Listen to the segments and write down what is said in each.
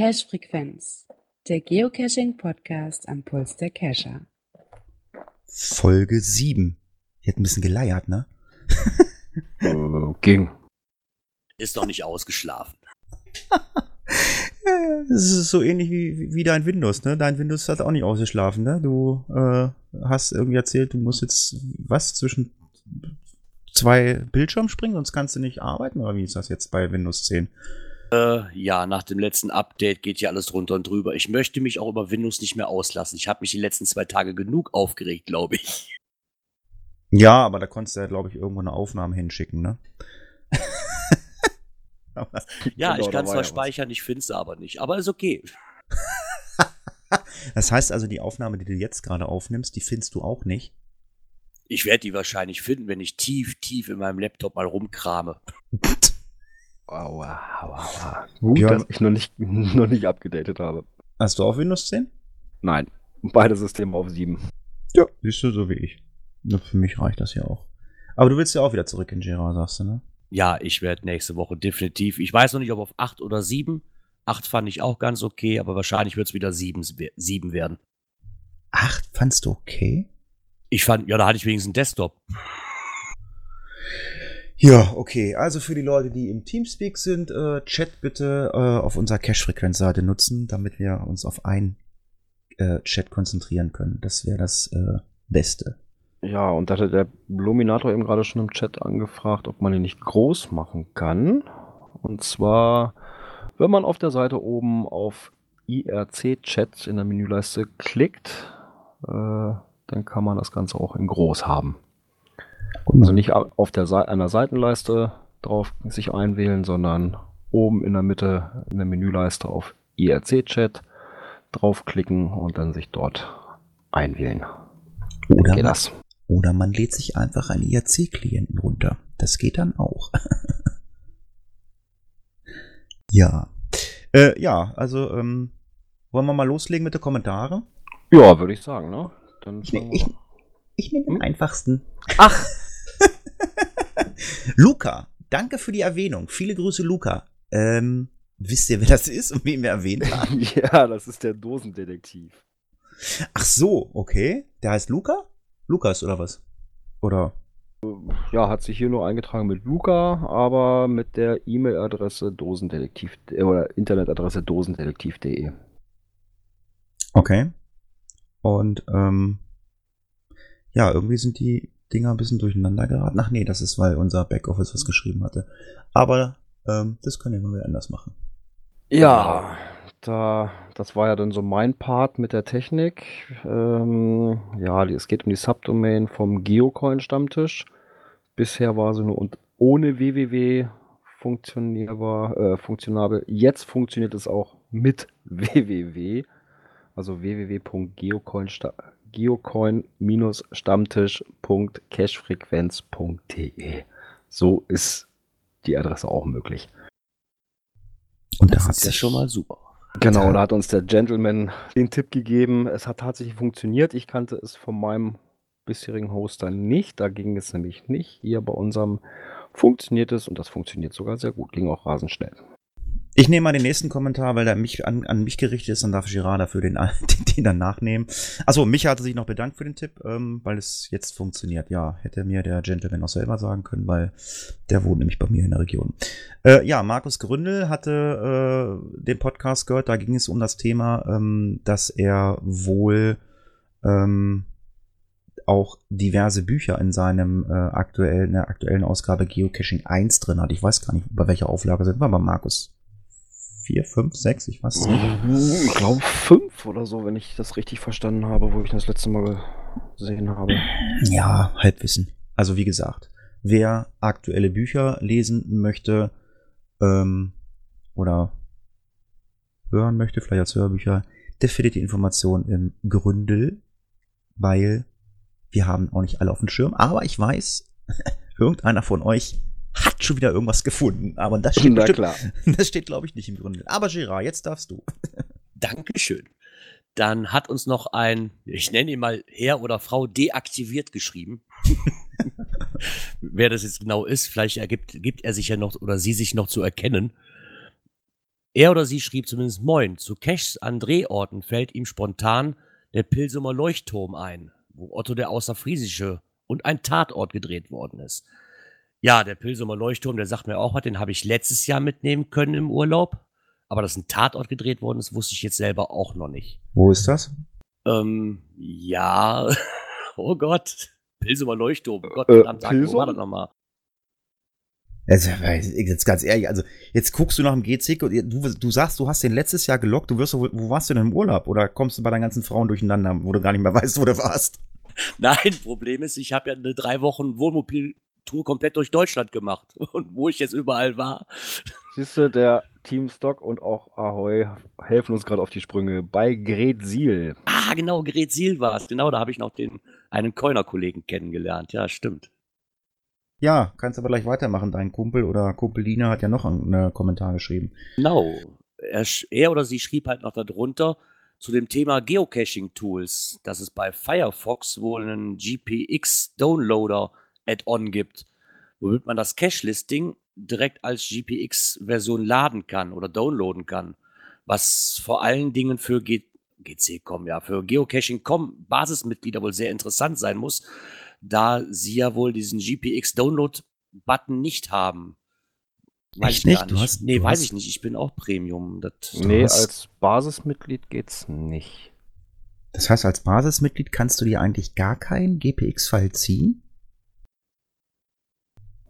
Cache-Frequenz, der Geocaching-Podcast am Puls der Cacher. Folge 7. Die hat ein bisschen geleiert, ne? Äh, ging. Ist noch nicht ausgeschlafen. Das ist so ähnlich wie, wie dein Windows, ne? Dein Windows hat auch nicht ausgeschlafen, ne? Du äh, hast irgendwie erzählt, du musst jetzt was zwischen zwei Bildschirmen springen, sonst kannst du nicht arbeiten, oder wie ist das jetzt bei Windows 10? Äh, ja, nach dem letzten Update geht hier alles drunter und drüber. Ich möchte mich auch über Windows nicht mehr auslassen. Ich habe mich die letzten zwei Tage genug aufgeregt, glaube ich. Ja, aber da konntest du ja, glaube ich, irgendwo eine Aufnahme hinschicken, ne? Ja, Genau, ich kann war zwar speichern, ich finde es aber nicht. Aber ist okay. das heißt also, die Aufnahme, die du jetzt gerade aufnimmst, die findest du auch nicht. Ich werde die wahrscheinlich finden, wenn ich tief, tief in meinem Laptop mal rumkrame. Aua, aua, aua. Gut, Ja. dass ich noch nicht, noch nicht abgedatet habe. Hast du auch Windows 10? Nein, beide Systeme auf 7. Ja. Siehst du, so wie ich. Für mich reicht das ja auch. Aber du willst ja auch wieder zurück in Jira, sagst du, ne? Ja, ich werde nächste Woche definitiv. Ich weiß noch nicht, ob auf 8 oder 7. 8 fand ich auch ganz okay, aber wahrscheinlich wird es wieder 7, 7 werden. Acht fandst du okay? Ich fand, ja, da hatte ich wenigstens einen Desktop. Ja, okay. Also für die Leute, die im Teamspeak sind, äh, Chat bitte äh, auf unserer Cache-Frequenz-Seite nutzen, damit wir uns auf ein äh, Chat konzentrieren können. Das wäre das äh, Beste. Ja, und da hatte der Luminator eben gerade schon im Chat angefragt, ob man ihn nicht groß machen kann. Und zwar, wenn man auf der Seite oben auf IRC-Chat in der Menüleiste klickt, äh, dann kann man das Ganze auch in groß haben. Also nicht au- auf der Seite einer Seitenleiste drauf sich einwählen, sondern oben in der Mitte in der Menüleiste auf IRC-Chat draufklicken und dann sich dort einwählen. Oder, man, das? oder man lädt sich einfach einen IRC-Klienten runter. Das geht dann auch. ja. Äh, ja, also ähm, wollen wir mal loslegen mit den Kommentaren? Ja, würde ich sagen, ne? Dann Ich, fangen ich, ich nehme den Hm? einfachsten. Ach, Luca, danke für die Erwähnung. Viele Grüße, Luca. Ähm, wisst ihr, wer das ist und wen wir erwähnt haben? ja, das ist der Dosendetektiv. Ach so, okay. Der heißt Luca? Lukas oder was? Oder? Ja, hat sich hier nur eingetragen mit Luca, aber mit der E-Mail-Adresse dosendetektiv äh, oder Internetadresse dosendetektiv.de. Okay. Und ähm, ja, irgendwie sind die Dinger ein bisschen durcheinander geraten. Ach nee, das ist, weil unser Backoffice was geschrieben hatte. Aber ähm, das können wir mal wieder anders machen. Ja, da, das war ja dann so mein Part mit der Technik. Ähm, ja, es geht um die Subdomain vom Geocoin-Stammtisch. Bisher war sie nur und ohne www funktionierbar, äh, funktionabel. Jetzt funktioniert es auch mit www. Also www.geocoin-stammtisch geocoin-stammtisch.cashfrequenz.de. So ist die Adresse auch möglich. Und Das da hat ist ja schon mal super. Genau, da hat uns der Gentleman den Tipp gegeben. Es hat tatsächlich funktioniert. Ich kannte es von meinem bisherigen Hoster nicht. Da ging es nämlich nicht. Hier bei unserem funktioniert es und das funktioniert sogar sehr gut. Ging auch rasend schnell. Ich nehme mal den nächsten Kommentar, weil der mich an, an mich gerichtet ist, dann darf Girard dafür den, den, den dann nachnehmen. Achso, Micha hatte sich noch bedankt für den Tipp, ähm, weil es jetzt funktioniert. Ja, hätte mir der Gentleman auch selber sagen können, weil der wohnt nämlich bei mir in der Region. Äh, ja, Markus Gründel hatte äh, den Podcast gehört, da ging es um das Thema, ähm, dass er wohl ähm, auch diverse Bücher in seinem äh, aktuellen, in der aktuellen Ausgabe Geocaching 1 drin hat. Ich weiß gar nicht, bei welcher Auflage sind wir, aber Markus 4, 5, 6, ich weiß nicht. Ich glaube fünf oder so, wenn ich das richtig verstanden habe, wo ich das letzte Mal gesehen habe. Ja, Halbwissen. Also wie gesagt, wer aktuelle Bücher lesen möchte ähm, oder hören möchte, vielleicht als Hörbücher, der findet die Information im Gründel, weil wir haben auch nicht alle auf dem Schirm. Aber ich weiß, irgendeiner von euch hat schon wieder irgendwas gefunden. Aber das steht, Na bestimmt, klar. das steht glaube ich, nicht im Gründel. Aber Gerard, jetzt darfst du. Dankeschön. Dann hat uns noch ein, ich nenne ihn mal Herr oder Frau deaktiviert geschrieben. Wer das jetzt genau ist, vielleicht ergibt, gibt er sich ja noch oder sie sich noch zu erkennen. Er oder sie schrieb zumindest Moin. Zu Cashs an Drehorten fällt ihm spontan der Pilsumer Leuchtturm ein, wo Otto der Außerfriesische und ein Tatort gedreht worden ist. Ja, der Pilsumer Leuchtturm, der sagt mir auch was, den habe ich letztes Jahr mitnehmen können im Urlaub. Aber dass ein Tatort gedreht worden ist, wusste ich jetzt selber auch noch nicht. Wo ist das? Ähm, ja, oh Gott. Pilsumer Leuchtturm, Gott Äh, verdammt, sag, wo Pilsum? war das nochmal? Also, jetzt ganz ehrlich, also jetzt guckst du nach dem GC und du, du sagst, du hast den letztes Jahr gelockt, du wirst wohl- wo warst du denn im Urlaub? Oder kommst du bei deinen ganzen Frauen durcheinander, wo du gar nicht mehr weißt, wo du warst? Nein, Problem ist, ich habe ja eine drei Wochen Wohnmobiltour komplett durch Deutschland gemacht. Und wo ich jetzt überall war. Siehst du, der Team Stock und auch Ahoy helfen uns gerade auf die Sprünge. Bei Gretsiel. Ah, genau, Gerät Siel war es. Genau, da habe ich noch den einen Coiner-Kollegen kennengelernt. Ja, stimmt. Ja, kannst aber gleich weitermachen. Dein Kumpel oder Kumpel Lina hat ja noch einen Kommentar geschrieben. Genau. Er, er oder sie schrieb halt noch darunter zu dem Thema Geocaching-Tools, dass es bei Firefox wohl einen GPX-Downloader-Add-on gibt, womit man das Cache-Listing direkt als GPX-Version laden kann oder downloaden kann. Was vor allen Dingen für G GC.com, ja, für Geocaching.com Basismitglieder wohl sehr interessant sein muss, da sie ja wohl diesen GPX-Download-Button nicht haben. Weiß ich nicht? Du hast- nee, du weiß hast- ich nicht. Ich bin auch Premium. Das, Nee, hast- als Basismitglied geht's nicht. Das heißt, als Basismitglied kannst du dir eigentlich gar keinen GPX-File ziehen?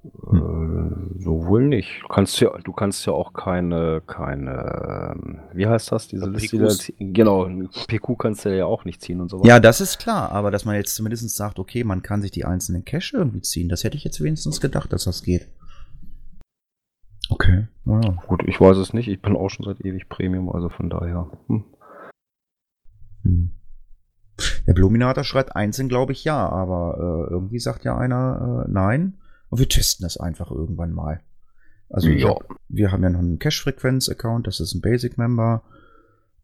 Äh, so wohl nicht. Du kannst ja, du kannst ja auch keine, keine, ähm, wie heißt das, diese Ja, Liste? die Genau, PQ kannst du ja auch nicht ziehen und so Ja, das ist klar, aber dass man jetzt zumindest sagt, okay, man kann sich die einzelnen Cache irgendwie ziehen, das hätte ich jetzt wenigstens gedacht, dass das geht. Okay, ja. Gut, ich weiß es nicht. Ich bin auch schon seit ewig Premium, also von daher. Hm. Hm. Der Bluminator schreibt einzeln, glaube ich, ja, aber äh, irgendwie sagt ja einer äh, nein. Und wir testen das einfach irgendwann mal. Also Ja. hab, wir haben ja noch einen Cache-Frequenz-Account, das ist ein Basic-Member.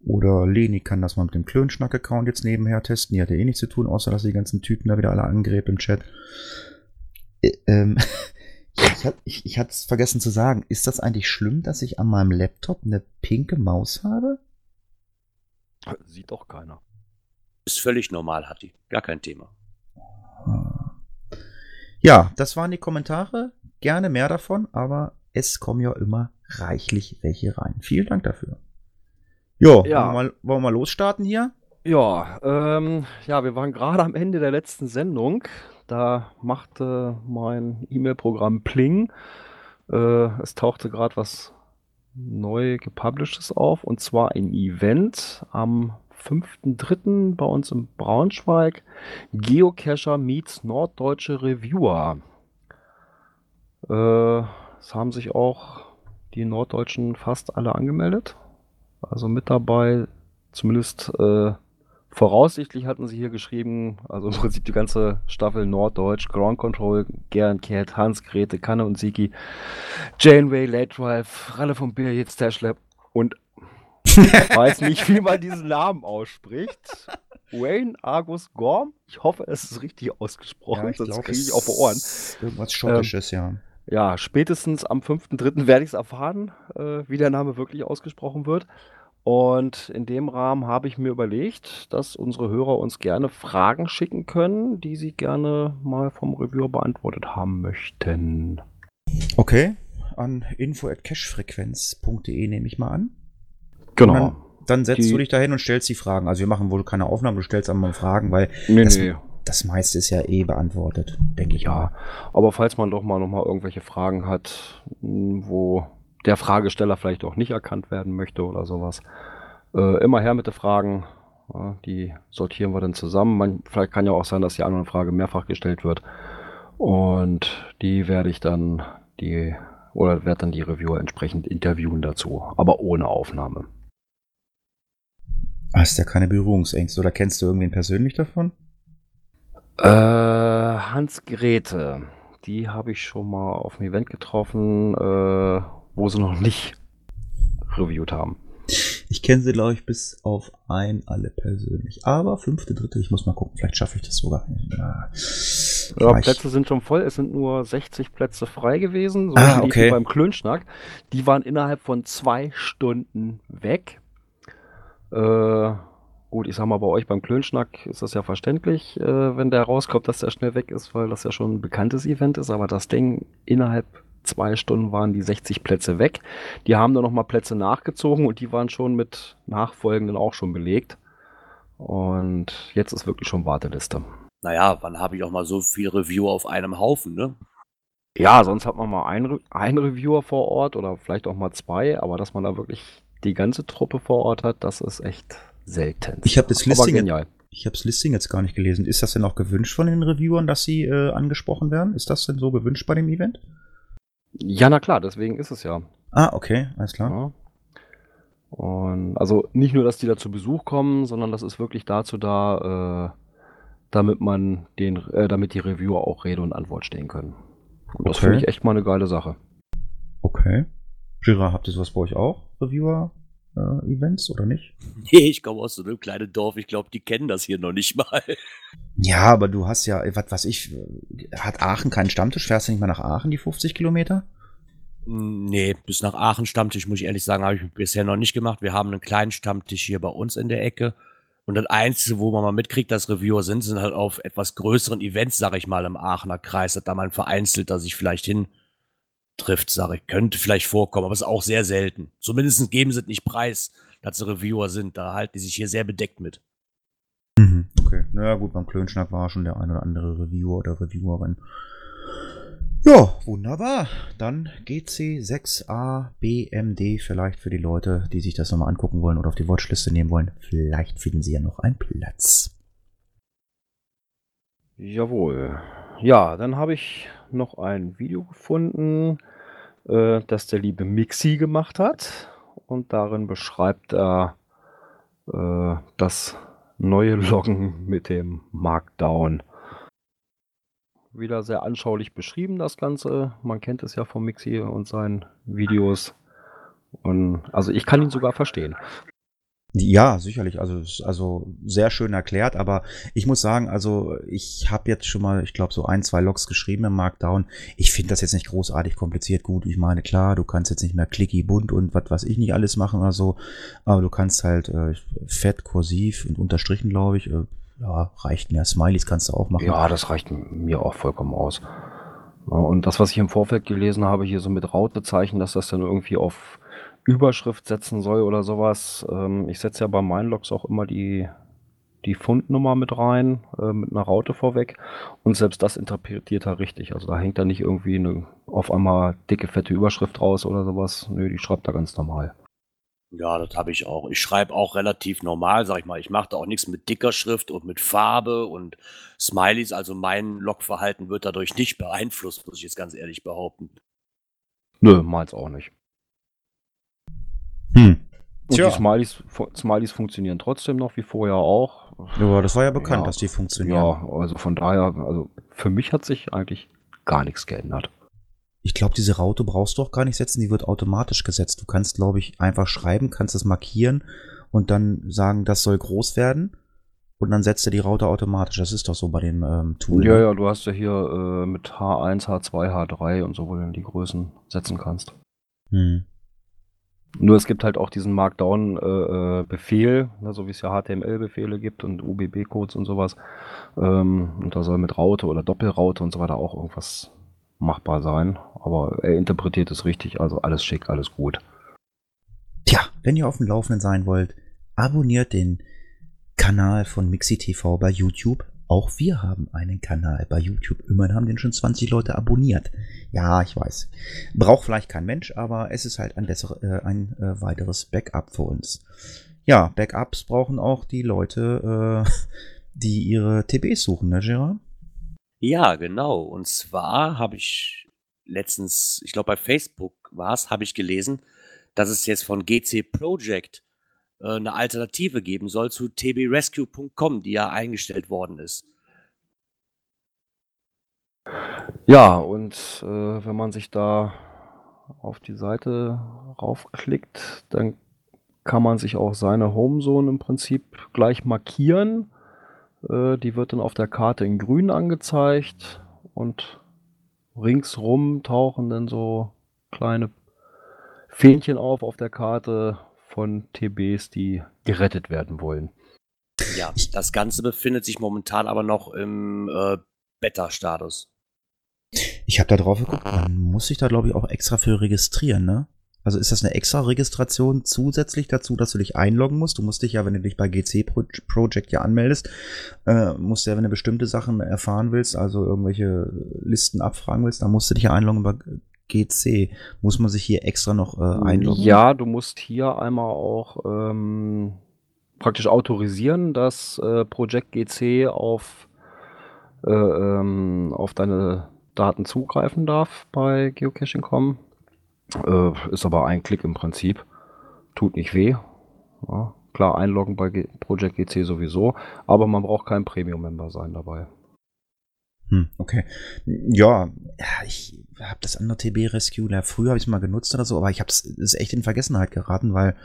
Oder Leni kann das mal mit dem Klönschnack-Account jetzt nebenher testen. Die hat ja eh nichts zu tun, außer dass sie die ganzen Typen da wieder alle angrebt im Chat. Ä- ähm, ich, ich hatte es vergessen zu sagen. Ist das eigentlich schlimm, dass ich an meinem Laptop eine pinke Maus habe? Sieht doch keiner. ist völlig normal, Hatti. Gar kein Thema. Ja, das waren die Kommentare. Gerne mehr davon, aber es kommen ja immer reichlich welche rein. Vielen Dank dafür. Jo, Ja. wollen, wir mal, wollen wir mal losstarten hier? Ja, ähm, ja, wir waren gerade am Ende der letzten Sendung. Da machte mein E-Mail-Programm Pling. Äh, es tauchte gerade was neu gepublishedes auf und zwar ein Event am 5.3. bei uns in Braunschweig. Geocacher meets norddeutsche Reviewer. Äh, es haben sich auch die Norddeutschen fast alle angemeldet. Also mit dabei, zumindest äh, voraussichtlich hatten sie hier geschrieben, also im Prinzip die ganze Staffel Norddeutsch, Ground Control, Gern Kehrt, Hans, Grete, Kanne und Siki, Janeway, Late Drive, Ralle von Bier, jetzt Tashlab und weiß nicht, wie man diesen Namen ausspricht. Wayne Argus Gorm. Ich hoffe, es ist richtig ausgesprochen, sonst kriege ich auf die Ohren. Irgendwas Schottisches, ja. Ja, spätestens am 5.3. werde ich es erfahren, äh, wie der Name wirklich ausgesprochen wird. Und in dem Rahmen habe ich mir überlegt, dass unsere Hörer uns gerne Fragen schicken können, die sie gerne mal vom Reviewer beantwortet haben möchten. Okay, an info.cashfrequenz.de nehme ich mal an. Genau. Dann, dann setzt Die- du dich dahin und stellst die Fragen. Also wir machen wohl keine Aufnahmen, du stellst einmal Fragen, weil Nee, das, nee. das meiste ist ja eh beantwortet, denke ich Ja, mal. aber falls man doch mal noch mal irgendwelche Fragen hat, wo der Fragesteller vielleicht auch nicht erkannt werden möchte oder sowas, äh, immer her mit den Fragen. Ja, die sortieren wir dann zusammen. Man, vielleicht kann ja auch sein, dass die andere Frage mehrfach gestellt wird. Und die werde ich dann die oder werde dann die Reviewer entsprechend interviewen dazu, aber ohne Aufnahme. Hast ja keine Berührungsängste oder kennst du irgendwen persönlich davon? Äh, Hans Grete, die habe ich schon mal auf dem Event getroffen, äh, wo sie noch nicht reviewt haben. Ich kenne sie, glaube ich, bis auf ein alle persönlich. Aber fünfte, dritte, ich muss mal gucken, vielleicht schaffe ich das sogar. Ja. Plätze sind schon voll. Es sind nur 60 Plätze frei gewesen. So Ah, okay. beim Klönschnack. Die waren innerhalb von zwei Stunden weg. Äh, gut, ich sag mal, bei euch beim Klönschnack ist das ja verständlich, äh, wenn der rauskommt, dass der schnell weg ist, weil das ja schon ein bekanntes Event ist. Aber das Ding, innerhalb zwei Stunden waren die 60 Plätze weg. Die haben dann nochmal Plätze nachgezogen und die waren schon mit Nachfolgenden auch schon belegt. Und jetzt ist wirklich schon Warteliste. Naja, wann habe ich auch mal so viel Review auf einem Haufen, ne? Ja, sonst hat man mal einen, einen Reviewer vor Ort oder vielleicht auch mal zwei, aber dass man da wirklich die ganze Truppe vor Ort hat, das ist echt selten. Ich habe das Listing, genial. ich habe das Listing jetzt gar nicht gelesen. Ist das denn auch gewünscht von den Reviewern, dass sie äh, angesprochen werden? Ist das denn so gewünscht bei dem Event? Ja, na klar, deswegen ist es ja. Ah, okay, alles klar. ja. Und also nicht nur, dass die da zu Besuch kommen, sondern das ist wirklich dazu da, äh, damit man den, äh, damit die Reviewer auch Rede und Antwort stehen können. Und das Okay. finde ich echt mal eine geile Sache. Okay. Gira, habt ihr sowas bei euch auch? Reviewer-Events oder nicht? Nee, ich komme aus so einem kleinen Dorf. Ich glaube, die kennen das hier noch nicht mal. Ja, aber du hast ja, was weiß ich, äh, hat Aachen keinen Stammtisch? Fährst du nicht mal nach Aachen, die 50 Kilometer? Nee, bis nach Aachen Stammtisch, muss ich ehrlich sagen, habe ich bisher noch nicht gemacht. Wir haben einen kleinen Stammtisch hier bei uns in der Ecke. Und das Einzige, wo man mal mitkriegt, dass Reviewer sind, sind halt auf etwas größeren Events, sag ich mal, im Aachener Kreis, dass da mal ein vereinzelter sich vielleicht hin trifft, sage ich. Könnte vielleicht vorkommen, aber ist auch sehr selten. Zumindest geben sie es nicht preis, dass sie Reviewer sind. Da halten die sich hier sehr bedeckt mit. Mhm. Okay. Naja, gut, beim Klönschnack war schon der ein oder andere Reviewer oder Reviewerin. Ja, wunderbar. Dann GC6A BMD vielleicht für die Leute, die sich das nochmal angucken wollen oder auf die Watchliste nehmen wollen. Vielleicht finden sie ja noch einen Platz. Jawohl. Ja, dann habe ich noch ein Video gefunden, äh, das der liebe Mixi gemacht hat. Und darin beschreibt er äh, das neue Loggen mit dem Markdown. Wieder sehr anschaulich beschrieben, das Ganze. Man kennt es ja von Mixi und seinen Videos. Und also ich kann ihn sogar verstehen. Ja, sicherlich. Also, also sehr schön erklärt, aber ich muss sagen, also ich habe jetzt schon mal, ich glaube, so ein, zwei Logs geschrieben im Markdown. Ich finde das jetzt nicht großartig kompliziert. Gut, ich meine, klar, du kannst jetzt nicht mehr clicky bunt und was weiß ich nicht alles machen oder so, aber du kannst halt äh, fett, kursiv und unterstrichen, glaube ich. Äh, ja, reicht mir. Smileys kannst du auch machen. Ja, das reicht mir auch vollkommen aus. Und das, was ich im Vorfeld gelesen habe, hier so mit Rautezeichen, dass das dann irgendwie auf Überschrift setzen soll oder sowas. Ähm, ich setze ja bei meinen Logs auch immer die, die Fundnummer mit rein, äh, mit einer Raute vorweg. Und selbst das interpretiert er richtig. Also da hängt da nicht irgendwie eine auf einmal dicke, fette Überschrift raus oder sowas. Nö, die schreibt er ganz normal. Ja, das habe ich auch. Ich schreibe auch relativ normal, sag ich mal. Ich mache da auch nichts mit dicker Schrift und mit Farbe und Smileys. Also mein Logverhalten wird dadurch nicht beeinflusst, muss ich jetzt ganz ehrlich behaupten. Nö, meins auch nicht. Hm. Und Tja. die Smileys, Smileys funktionieren trotzdem noch wie vorher auch. Ja, das war ja bekannt, Ja. dass die funktionieren. Ja, also von daher, also für mich hat sich eigentlich gar nichts geändert. Ich glaube, diese Raute brauchst du auch gar nicht setzen, die wird automatisch gesetzt. Du kannst, glaube ich, einfach schreiben, kannst es markieren und dann sagen, das soll groß werden. Und dann setzt er die Raute automatisch. Das ist doch so bei dem ähm, Tool. Ja, ne? ja, du hast ja hier äh, mit H1, H2, H3 und so, wo du dann die Größen setzen kannst. Hm. Nur es gibt halt auch diesen Markdown-Befehl, ne, so wie es ja HTML-Befehle gibt und UBB-Codes und sowas. Ähm, und da soll mit Raute oder Doppelraute und so weiter auch irgendwas machbar sein. Aber er interpretiert es richtig, also alles schick, alles gut. Tja, wenn ihr auf dem Laufenden sein wollt, abonniert den Kanal von Mixi TV bei YouTube. Auch wir haben einen Kanal bei YouTube. Immerhin haben den schon 20 Leute abonniert. Ja, ich weiß. Braucht vielleicht kein Mensch, aber es ist halt ein, besser, äh, ein äh, weiteres Backup für uns. Ja, Backups brauchen auch die Leute, äh, die ihre TBs suchen, ne, Gerard? Ja, genau. Und zwar habe ich letztens, ich glaube bei Facebook war es, habe ich gelesen, dass es jetzt von GC Project äh, eine Alternative geben soll zu tbrescue.com, die ja eingestellt worden ist. Ja, und äh, wenn man sich da auf die Seite raufklickt, dann kann man sich auch seine Homezone im Prinzip gleich markieren. Äh, die wird dann auf der Karte in grün angezeigt und ringsrum tauchen dann so kleine Fähnchen auf auf der Karte von TBs, die gerettet werden wollen. Ja, das Ganze befindet sich momentan aber noch im äh, Beta-Status. Ich habe da drauf geguckt, man muss sich da, glaube ich, auch extra für registrieren, ne? Also ist das eine extra Registration zusätzlich dazu, dass du dich einloggen musst? Du musst dich ja, wenn du dich bei GC Project ja anmeldest, äh, musst du ja, wenn du bestimmte Sachen erfahren willst, also irgendwelche Listen abfragen willst, dann musst du dich ja einloggen über GC. Muss man sich hier extra noch äh, einloggen? Ja, du musst hier einmal auch ähm, praktisch autorisieren, dass äh, Project GC auf, äh, ähm, auf deine Daten zugreifen darf bei Geocaching.com. Äh, ist aber ein Klick im Prinzip. Tut nicht weh. Ja, klar, einloggen bei G Project GC sowieso, aber man braucht kein Premium-Member sein dabei. Hm, okay. Ja, ich habe das andere TB Rescue, ja, früher habe ich es mal genutzt oder so, aber ich habe es echt in Vergessenheit geraten, weil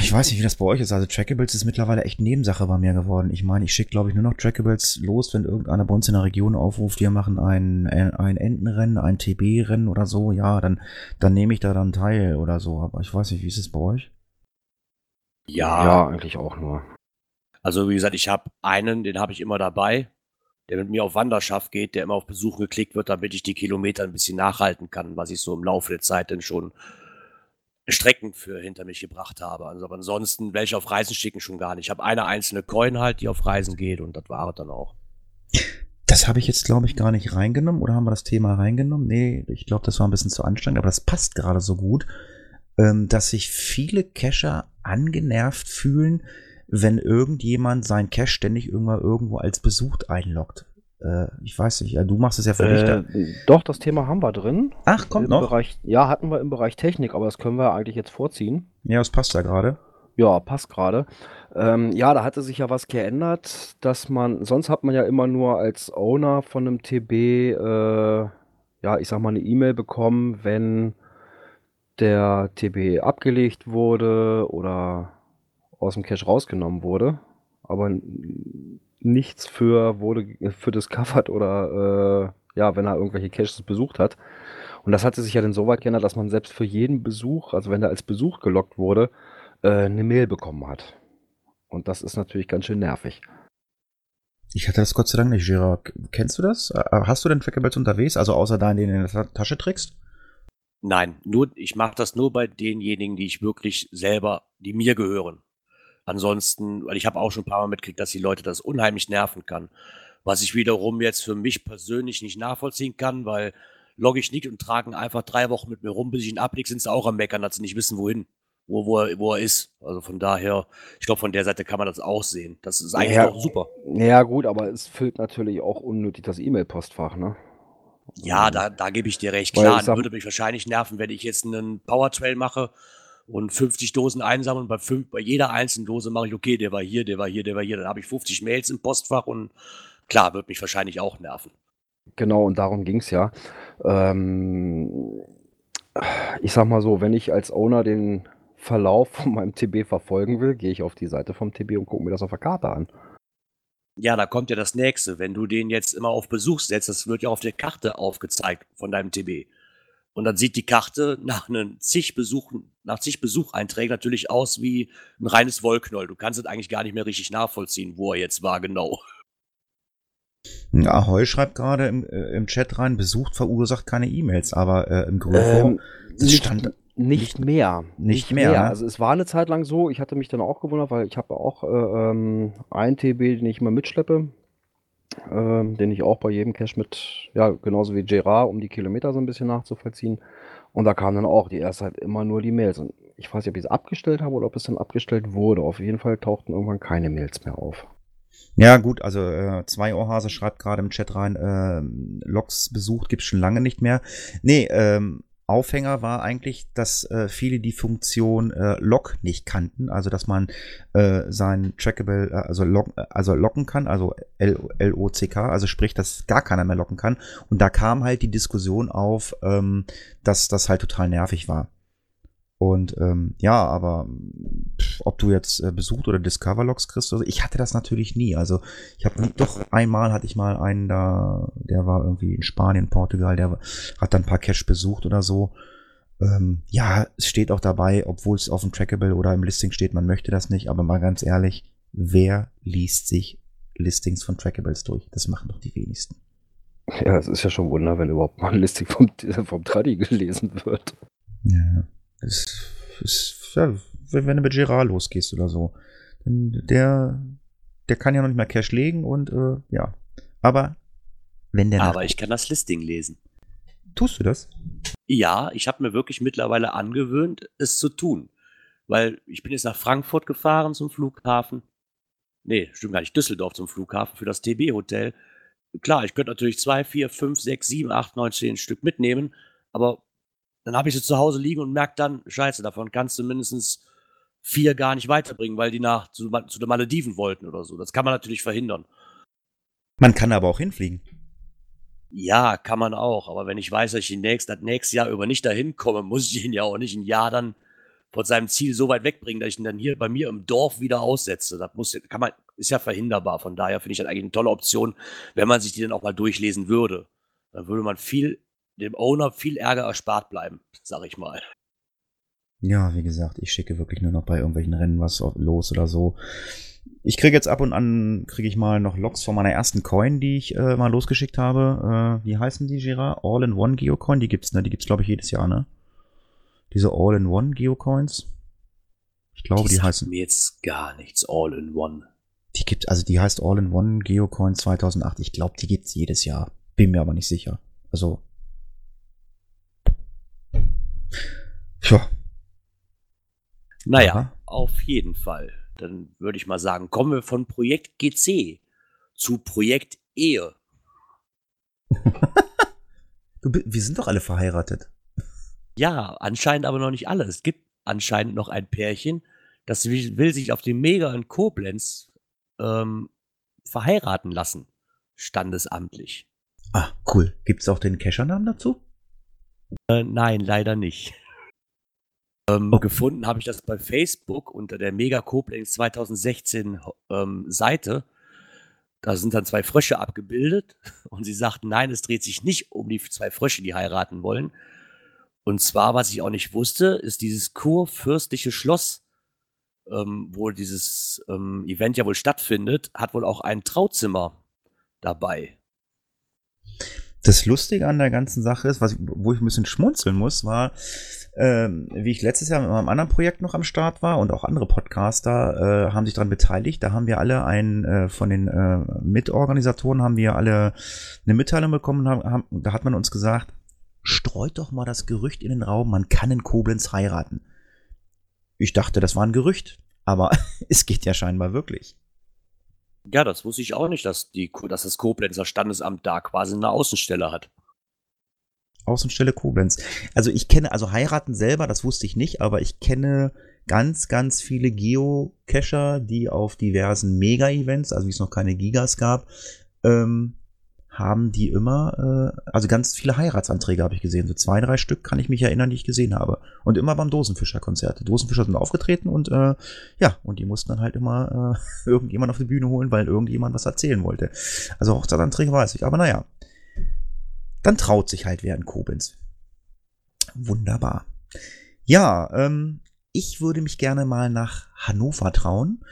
ich weiß nicht, wie das bei euch ist. Also Trackables ist mittlerweile echt Nebensache bei mir geworden. Ich meine, ich schicke, glaube ich, nur noch Trackables los, wenn irgendeiner bei uns in der Region aufruft, wir machen ein, ein Entenrennen, ein TB-Rennen oder so. Ja, dann, dann nehme ich da dann teil oder so. Aber ich weiß nicht, wie ist es bei euch? Ja, ja eigentlich auch nur. Also wie gesagt, ich habe einen, den habe ich immer dabei, der mit mir auf Wanderschaft geht, der immer auf Besuch geklickt wird, damit ich die Kilometer ein bisschen nachhalten kann, was ich so im Laufe der Zeit dann schon Strecken für hinter mich gebracht habe. Also aber ansonsten welche auf Reisen schicken schon gar nicht. Ich habe eine einzelne Coin halt, die auf Reisen geht und das war es dann auch. Das habe ich jetzt, glaube ich, gar nicht reingenommen oder haben wir das Thema reingenommen? Nee, ich glaube, das war ein bisschen zu anstrengend, aber das passt gerade so gut, ähm, dass sich viele Cacher angenervt fühlen, wenn irgendjemand sein Cache ständig irgendwann irgendwo als besucht einloggt. Äh, ich weiß nicht, du machst es ja für äh, mich. Doch, das Thema haben wir drin. Ach, kommt Im noch? Bereich, ja, hatten wir im Bereich Technik, aber das können wir eigentlich jetzt vorziehen. Ja, das passt ja gerade. Ja, passt gerade. Ähm, ja, da hatte sich ja was geändert, dass man, sonst hat man ja immer nur als Owner von einem TB, äh, ja, ich sag mal, eine E-Mail bekommen, wenn der TB abgelegt wurde oder aus dem Cache rausgenommen wurde. Aber nichts für wurde für discovered oder äh, ja, wenn er irgendwelche Caches besucht hat. Und das hatte sich ja dann so weit geändert, dass man selbst für jeden Besuch, also wenn er als Besuch gelockt wurde, äh, eine Mail bekommen hat. Und das ist natürlich ganz schön nervig. Ich hatte das Gott sei Dank nicht, Gerard. Kennst du das? Äh, hast du denn Trackables unterwegs, also außer deinen, den du in der Tasche trägst? Nein, nur ich mache das nur bei denjenigen, die ich wirklich selber, die mir gehören. Ansonsten, weil ich habe auch schon ein paar Mal mitgekriegt, dass die Leute das unheimlich nerven kann. Was ich wiederum jetzt für mich persönlich nicht nachvollziehen kann, weil logge ich nicht und tragen einfach drei Wochen mit mir rum, bis ich ihn ablege, sind sie auch am Meckern, dass sie nicht wissen, wohin, wo, wo, er, wo er ist. Also von daher, ich glaube, von der Seite kann man das auch sehen. Das ist eigentlich ja, auch super. Ja, gut, aber es füllt natürlich auch unnötig das E-Mail-Postfach, ne? Ja, da, da gebe ich dir recht. Klar, würde mich wahrscheinlich nerven, wenn ich jetzt einen Powertrail mache und 50 Dosen einsammeln. Bei, fünf, bei jeder einzelnen Dose mache ich, okay, der war hier, der war hier, der war hier. Dann habe ich 50 Mails im Postfach und klar, wird mich wahrscheinlich auch nerven. Genau, und darum ging es ja. Ähm, ich sag mal so, wenn ich als Owner den Verlauf von meinem TB verfolgen will, gehe ich auf die Seite vom TB und gucke mir das auf der Karte an. Ja, da kommt ja das nächste. Wenn du den jetzt immer auf Besuch setzt, das wird ja auf der Karte aufgezeigt von deinem TB. Und dann sieht die Karte nach einem zig Besuchen, nach zig Besucheinträgen natürlich aus wie ein reines Wollknoll. Du kannst es eigentlich gar nicht mehr richtig nachvollziehen, wo er jetzt war, genau. Heu schreibt gerade im, äh, im Chat rein, besucht verursacht keine E-Mails, aber äh, im Grunde ähm, nicht, stand nicht mehr. Nicht, nicht mehr. mehr. Ne? Also es war eine Zeit lang so, ich hatte mich dann auch gewundert, weil ich habe auch äh, ähm, ein TB, den ich immer mitschleppe, ähm, den ich auch bei jedem Cache mit, ja, genauso wie Gerard, um die Kilometer so ein bisschen nachzuvollziehen. Und da kamen dann auch die erste Zeit immer nur die Mails. Und ich weiß nicht, ob ich es abgestellt habe oder ob es dann abgestellt wurde. Auf jeden Fall tauchten irgendwann keine Mails mehr auf. Ja, gut, also äh, zwei Ohrhase schreibt gerade im Chat rein, äh, Logs besucht gibt's schon lange nicht mehr. Nee, ähm, Aufhänger war eigentlich, dass äh, viele die Funktion äh, Lock nicht kannten, also dass man äh, sein Trackable, äh, also, lock, also locken kann, also L-O-C-K, also sprich, dass gar keiner mehr locken kann. Und da kam halt die Diskussion auf, ähm, dass das halt total nervig war. Und ähm, ja, aber pff, ob du jetzt äh, besucht oder Discover-Logs kriegst, also ich hatte das natürlich nie. Also ich habe doch einmal hatte ich mal einen da, der war irgendwie in Spanien, Portugal, der hat dann ein paar Cache besucht oder so. Ähm, ja, es steht auch dabei, obwohl es auf dem Trackable oder im Listing steht, man möchte das nicht, aber mal ganz ehrlich, wer liest sich Listings von Trackables durch? Das machen doch die wenigsten. Ja, es ist ja schon Wunder, wenn überhaupt mal ein Listing vom, vom Tradi gelesen wird. Ja, das ist, ja, wenn, du mit Gerard losgehst oder so. Der, der kann ja noch nicht mal Cash legen und äh, ja. Aber wenn der Aber ich kann das Listing lesen. tust du das? Ja, ich habe mir wirklich mittlerweile angewöhnt, es zu tun. Weil ich bin jetzt nach Frankfurt gefahren zum Flughafen. Nee, stimmt gar nicht, Düsseldorf zum Flughafen für das TB-Hotel. Klar, ich könnte natürlich zwei, vier, fünf, sechs, sieben, acht, neun, zehn Stück mitnehmen, aber dann habe ich sie zu Hause liegen und merke dann, scheiße, davon kannst du mindestens vier gar nicht weiterbringen, weil die nach zu, zu den Malediven wollten oder so. Das kann man natürlich verhindern. Man kann aber auch hinfliegen. Ja, kann man auch, aber wenn ich weiß, dass ich nächst, das nächste Jahr über nicht dahin komme, muss ich ihn ja auch nicht ein Jahr dann von seinem Ziel so weit wegbringen, dass ich ihn dann hier bei mir im Dorf wieder aussetze. Das muss, kann man, ist ja verhinderbar. Von daher finde ich das eigentlich eine tolle Option, wenn man sich die dann auch mal durchlesen würde. Dann würde man viel, dem Owner viel Ärger erspart bleiben, sag ich mal. Ja, wie gesagt, ich schicke wirklich nur noch bei irgendwelchen Rennen was los oder so. Ich kriege jetzt ab und an, kriege ich mal noch Logs von meiner ersten Coin, die ich äh, mal losgeschickt habe. Äh, wie heißen die, Gerard? All-in-One Geocoin, die gibt's, ne? Die gibt's, glaube ich, jedes Jahr, ne? Diese All-in-One Geocoins. Ich glaube, die, sagt heißen. mir jetzt gar nichts all in one. Die gibt, also die heißt All-in-One Geocoin 2008. Ich glaube, die gibt's jedes Jahr. Bin mir aber nicht sicher. Also. Tja. Naja, auf jeden Fall. Dann würde ich mal sagen, kommen wir von Projekt GC zu Projekt Ehe. Du, wir sind doch alle verheiratet. Ja, anscheinend aber noch nicht alle. Es gibt anscheinend noch ein Pärchen, das will, sich auf dem Mega in Koblenz ähm, verheiraten lassen. Standesamtlich. Ah, cool. Gibt's auch den Keschernamen dazu? Äh, nein, leider nicht. Ähm, Oh. Gefunden habe ich das bei Facebook unter der Mega Koblenz 2016 ähm, Seite. Da sind dann zwei Frösche abgebildet und sie sagten, nein, es dreht sich nicht um die zwei Frösche, die heiraten wollen. Und zwar, was ich auch nicht wusste, ist dieses kurfürstliche Schloss, ähm, wo dieses ähm, Event ja wohl stattfindet, hat wohl auch ein Trauzimmer dabei. Das Lustige an der ganzen Sache ist, was wo ich ein bisschen schmunzeln muss, war, ähm, wie ich letztes Jahr mit meinem anderen Projekt noch am Start war und auch andere Podcaster äh, haben sich daran beteiligt. Da haben wir alle einen äh, von den äh, Mitorganisatoren haben wir alle eine Mitteilung bekommen. Haben, haben, da hat man uns gesagt, streut doch mal das Gerücht in den Raum, man kann in Koblenz heiraten. Ich dachte, das war ein Gerücht, aber es geht ja scheinbar wirklich. Ja, das wusste ich auch nicht, dass, die, dass das Koblenzer Standesamt da quasi eine Außenstelle hat. Außenstelle Koblenz. Also ich kenne, also heiraten selber, das wusste ich nicht, aber ich kenne ganz, ganz viele Geocacher, die auf diversen Mega-Events, also wie es noch keine Gigas gab, ähm, haben die immer, äh, also ganz viele Heiratsanträge habe ich gesehen. So zwei, drei Stück kann ich mich erinnern, die ich gesehen habe. Und immer beim Dosenfischer-Konzert. Dosenfischer sind aufgetreten und äh, ja, und die mussten dann halt immer äh, irgendjemand auf die Bühne holen, weil irgendjemand was erzählen wollte. Also Hochzeitsanträge weiß ich. Aber naja, dann traut sich halt wer in Koblenz. Wunderbar. Ja, ähm, ich würde mich gerne mal nach Hannover trauen.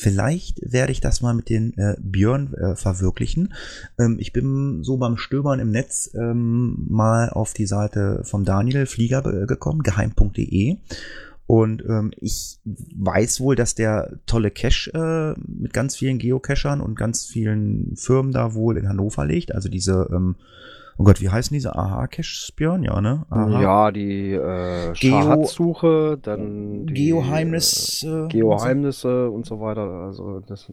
Vielleicht werde ich das mal mit den äh, Björn äh, verwirklichen. Ähm, ich bin so beim Stöbern im Netz ähm, mal auf die Seite vom Daniel Flieger äh, gekommen, geheim.de. Und ähm, ich weiß wohl, dass der tolle Cache äh, mit ganz vielen Geocachern und ganz vielen Firmen da wohl in Hannover liegt. Also diese, ähm, oh Gott, wie heißen diese AHA-Caches, Björn? Ja, ne? AHA. Ja, die äh, Schatzsuche, dann die Geoheimnis. äh, äh, Geoheimnisse und so weiter. Also das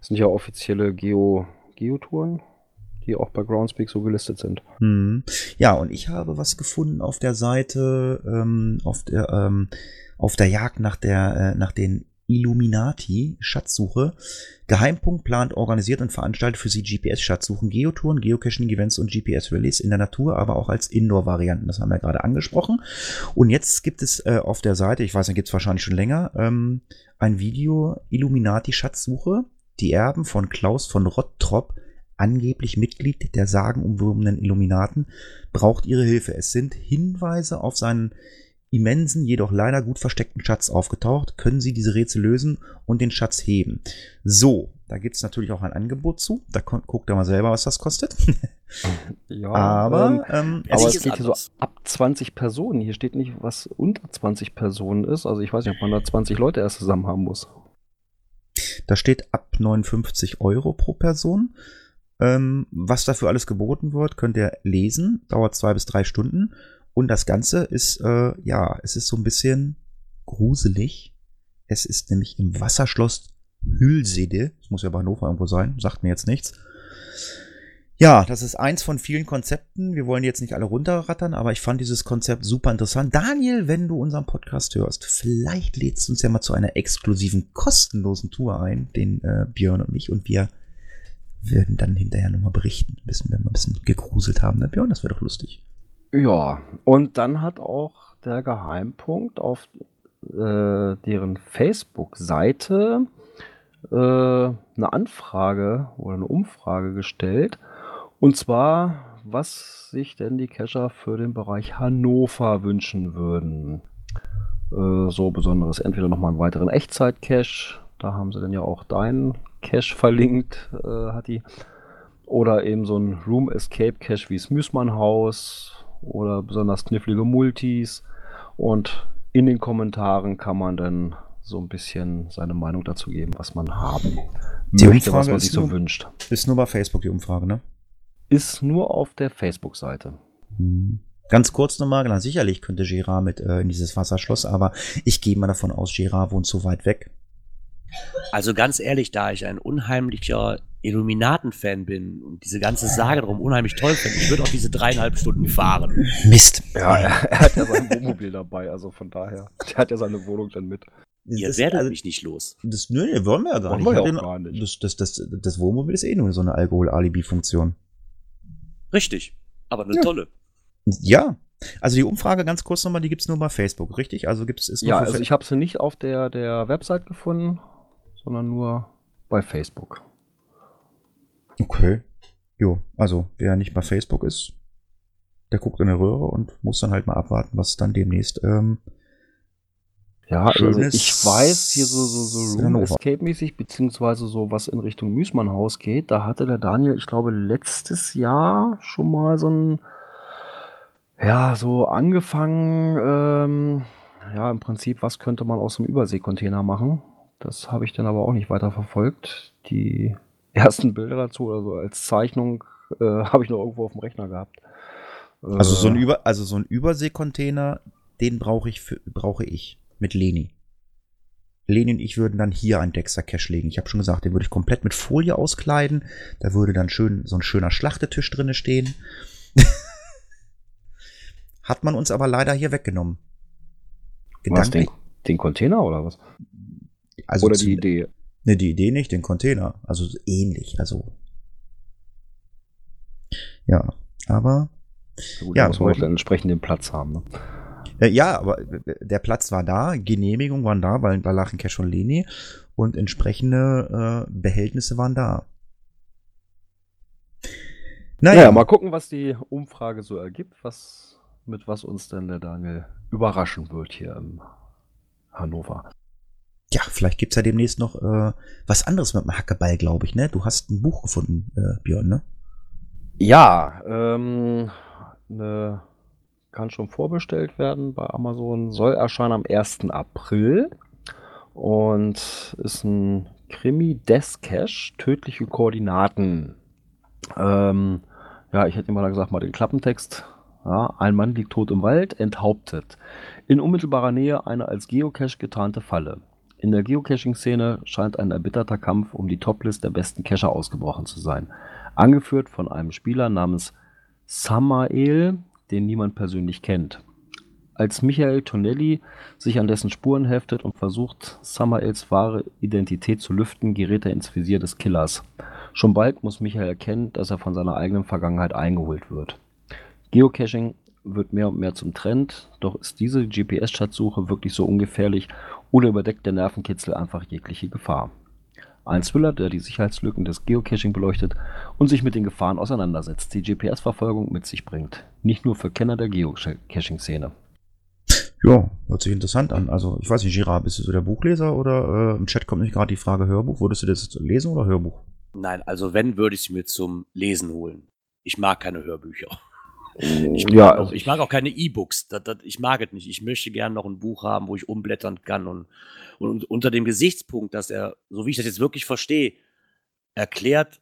sind ja offizielle Geo Geotouren, die auch bei Groundspeak so gelistet sind. Hm. Ja, und ich habe was gefunden auf der Seite, ähm, auf der, ähm, auf der Jagd nach der, äh, nach den Illuminati Schatzsuche. Geheimpunkt plant, organisiert und veranstaltet für sie GPS-Schatzsuchen, Geotouren, Geocaching-Events und GPS-Release in der Natur, aber auch als Indoor-Varianten. Das haben wir gerade angesprochen. Und jetzt gibt es äh, auf der Seite, ich weiß nicht, gibt es wahrscheinlich schon länger, ähm, ein Video Illuminati Schatzsuche. Die Erben von Klaus von Rottrop angeblich Mitglied der sagenumwobenen Illuminaten, braucht ihre Hilfe. Es sind Hinweise auf seinen immensen, jedoch leider gut versteckten Schatz aufgetaucht. Können Sie diese Rätsel lösen und den Schatz heben? So, da gibt es natürlich auch ein Angebot zu. Da guckt er mal selber, was das kostet. ja, aber ähm, ähm, aber es geht hier so ab 20 Personen. Hier steht nicht, was unter 20 Personen ist. Also ich weiß nicht, ob man da 20 Leute erst zusammen haben muss. Da steht ab 59 Euro pro Person. Ähm, was dafür alles geboten wird, könnt ihr lesen. Dauert zwei bis drei Stunden. Und das Ganze ist, äh, ja, es ist so ein bisschen gruselig. Es ist nämlich im Wasserschloss Hülsede. Das muss ja bei Hannover irgendwo sein. Sagt mir jetzt nichts. Ja, das ist eins von vielen Konzepten. Wir wollen jetzt nicht alle runterrattern, aber ich fand dieses Konzept super interessant. Daniel, wenn du unseren Podcast hörst, vielleicht lädst du uns ja mal zu einer exklusiven, kostenlosen Tour ein, den äh, Björn und mich, und wir werden dann hinterher nochmal berichten, wenn wir ein bisschen gegruselt haben. Ne, Björn, das wäre doch lustig. Ja, und dann hat auch der Geheimpunkt auf äh, deren Facebook-Seite äh, eine Anfrage oder eine Umfrage gestellt. Und zwar, was sich denn die Cacher für den Bereich Hannover wünschen würden. Äh, so besonderes, entweder nochmal einen weiteren Echtzeit-Cache, da haben sie dann ja auch deinen Cache verlinkt, äh, hat die. Oder eben so ein Room Escape Cache wie das Müßmann Haus oder besonders knifflige Multis. Und in den Kommentaren kann man dann so ein bisschen seine Meinung dazu geben, was man haben die möchte, Umfrage was man sich so wünscht. Ist nur bei Facebook die Umfrage, ne? Ist nur auf der Facebook-Seite. Hm. Ganz kurz nochmal, na sicherlich könnte Gerard mit äh, in dieses Wasserschloss, aber ich gehe mal davon aus, Gerard wohnt so weit weg. Also ganz ehrlich, da ich ein unheimlicher Illuminaten-Fan bin und diese ganze Sage darum unheimlich toll finde, ich würde auch diese dreieinhalb Stunden fahren. Mist. Ja, er, hat ja sein Wohnmobil dabei, also von daher. Der hat ja seine Wohnung dann mit. Ihr das, werdet also, mich nicht los. Das, nö, nee, wollen wir ja gar wollen nicht. Wir ja auch gar nicht. Das, das, das, das Wohnmobil ist eh nur so eine Alkohol-Alibi-Funktion. Richtig, aber eine ja. tolle. Ja, also die Umfrage ganz kurz nochmal, die gibt es nur bei Facebook, richtig? Also gibt es Ja, also ich habe sie nicht auf der, der Website gefunden, sondern nur bei Facebook. Okay. Jo, also wer nicht bei Facebook ist, der guckt in der Röhre und muss dann halt mal abwarten, was dann demnächst ähm, ja, also ich weiß hier so, so, so Room Escape-mäßig, beziehungsweise so was in Richtung Müßmann-Haus geht. Da hatte der Daniel, ich glaube, letztes Jahr schon mal so ein, ja, so angefangen, ähm, ja, im Prinzip, was könnte man aus einem Überseekontainer machen? Das habe ich dann aber auch nicht weiter verfolgt. Die ersten Bilder dazu oder so als Zeichnung äh, habe ich noch irgendwo auf dem Rechner gehabt. Also so ein, äh. Über, also so ein Überseekontainer, den brauche ich, für, brauche ich mit Leni. Leni und ich würden dann hier ein Dexter Cache legen. Ich habe schon gesagt, den würde ich komplett mit Folie auskleiden. Da würde dann schön so ein schöner Schlachtetisch drinne stehen. Hat man uns aber leider hier weggenommen. Was, den, den Container oder was? Also oder die Idee? Ne, die Idee nicht, den Container. Also ähnlich, also. Ja, aber. Gut, ja, muss man entsprechend den Platz haben. Ne? Äh, ja, aber der Platz war da, Genehmigung waren da, weil da lagen Cash und Leni und entsprechende äh, Behältnisse waren da. Naja. naja, mal gucken, was die Umfrage so ergibt, was, mit was uns denn der Daniel überraschen wird hier in Hannover. Ja, vielleicht gibt es ja demnächst noch äh, was anderes mit dem Hackeball, glaube ich, ne? Du hast ein Buch gefunden, äh, Björn, ne? Ja, ähm, eine kann schon vorbestellt werden bei Amazon, soll erscheinen am 1. April und ist ein Krimi Death Cache, tödliche Koordinaten. Ähm, ja, ich hätte mal gesagt, mal den Klappentext. Ja, ein Mann liegt tot im Wald, enthauptet. In unmittelbarer Nähe eine als Geocache getarnte Falle. In der Geocaching-Szene scheint ein erbitterter Kampf um die Toplist der besten Cacher ausgebrochen zu sein. Angeführt von einem Spieler namens Samael, den niemand persönlich kennt. Als Michael Tonelli sich an dessen Spuren heftet und versucht, Summerels wahre Identität zu lüften, gerät er ins Visier des Killers. Schon bald muss Michael erkennen, dass er von seiner eigenen Vergangenheit eingeholt wird. Geocaching wird mehr und mehr zum Trend, doch ist diese GPS-Schatzsuche wirklich so ungefährlich oder überdeckt der Nervenkitzel einfach jegliche Gefahr? Ein Thriller, der die Sicherheitslücken des Geocaching beleuchtet und sich mit den Gefahren auseinandersetzt, die GPS-Verfolgung mit sich bringt. Nicht nur für Kenner der Geocaching-Szene. Ja, hört sich interessant an. Also, ich weiß nicht, Girard, bist du so der Buchleser oder äh, im Chat kommt nicht gerade die Frage Hörbuch? Würdest du das lesen oder Hörbuch? Nein, also wenn, würde ich sie mir zum Lesen holen. Ich mag keine Hörbücher. Ich mag, ja, auch, ich mag auch keine E-Books. Das, das, ich mag es nicht. Ich möchte gerne noch ein Buch haben, wo ich umblättern kann. Und, und unter dem Gesichtspunkt, dass er, so wie ich das jetzt wirklich verstehe, erklärt,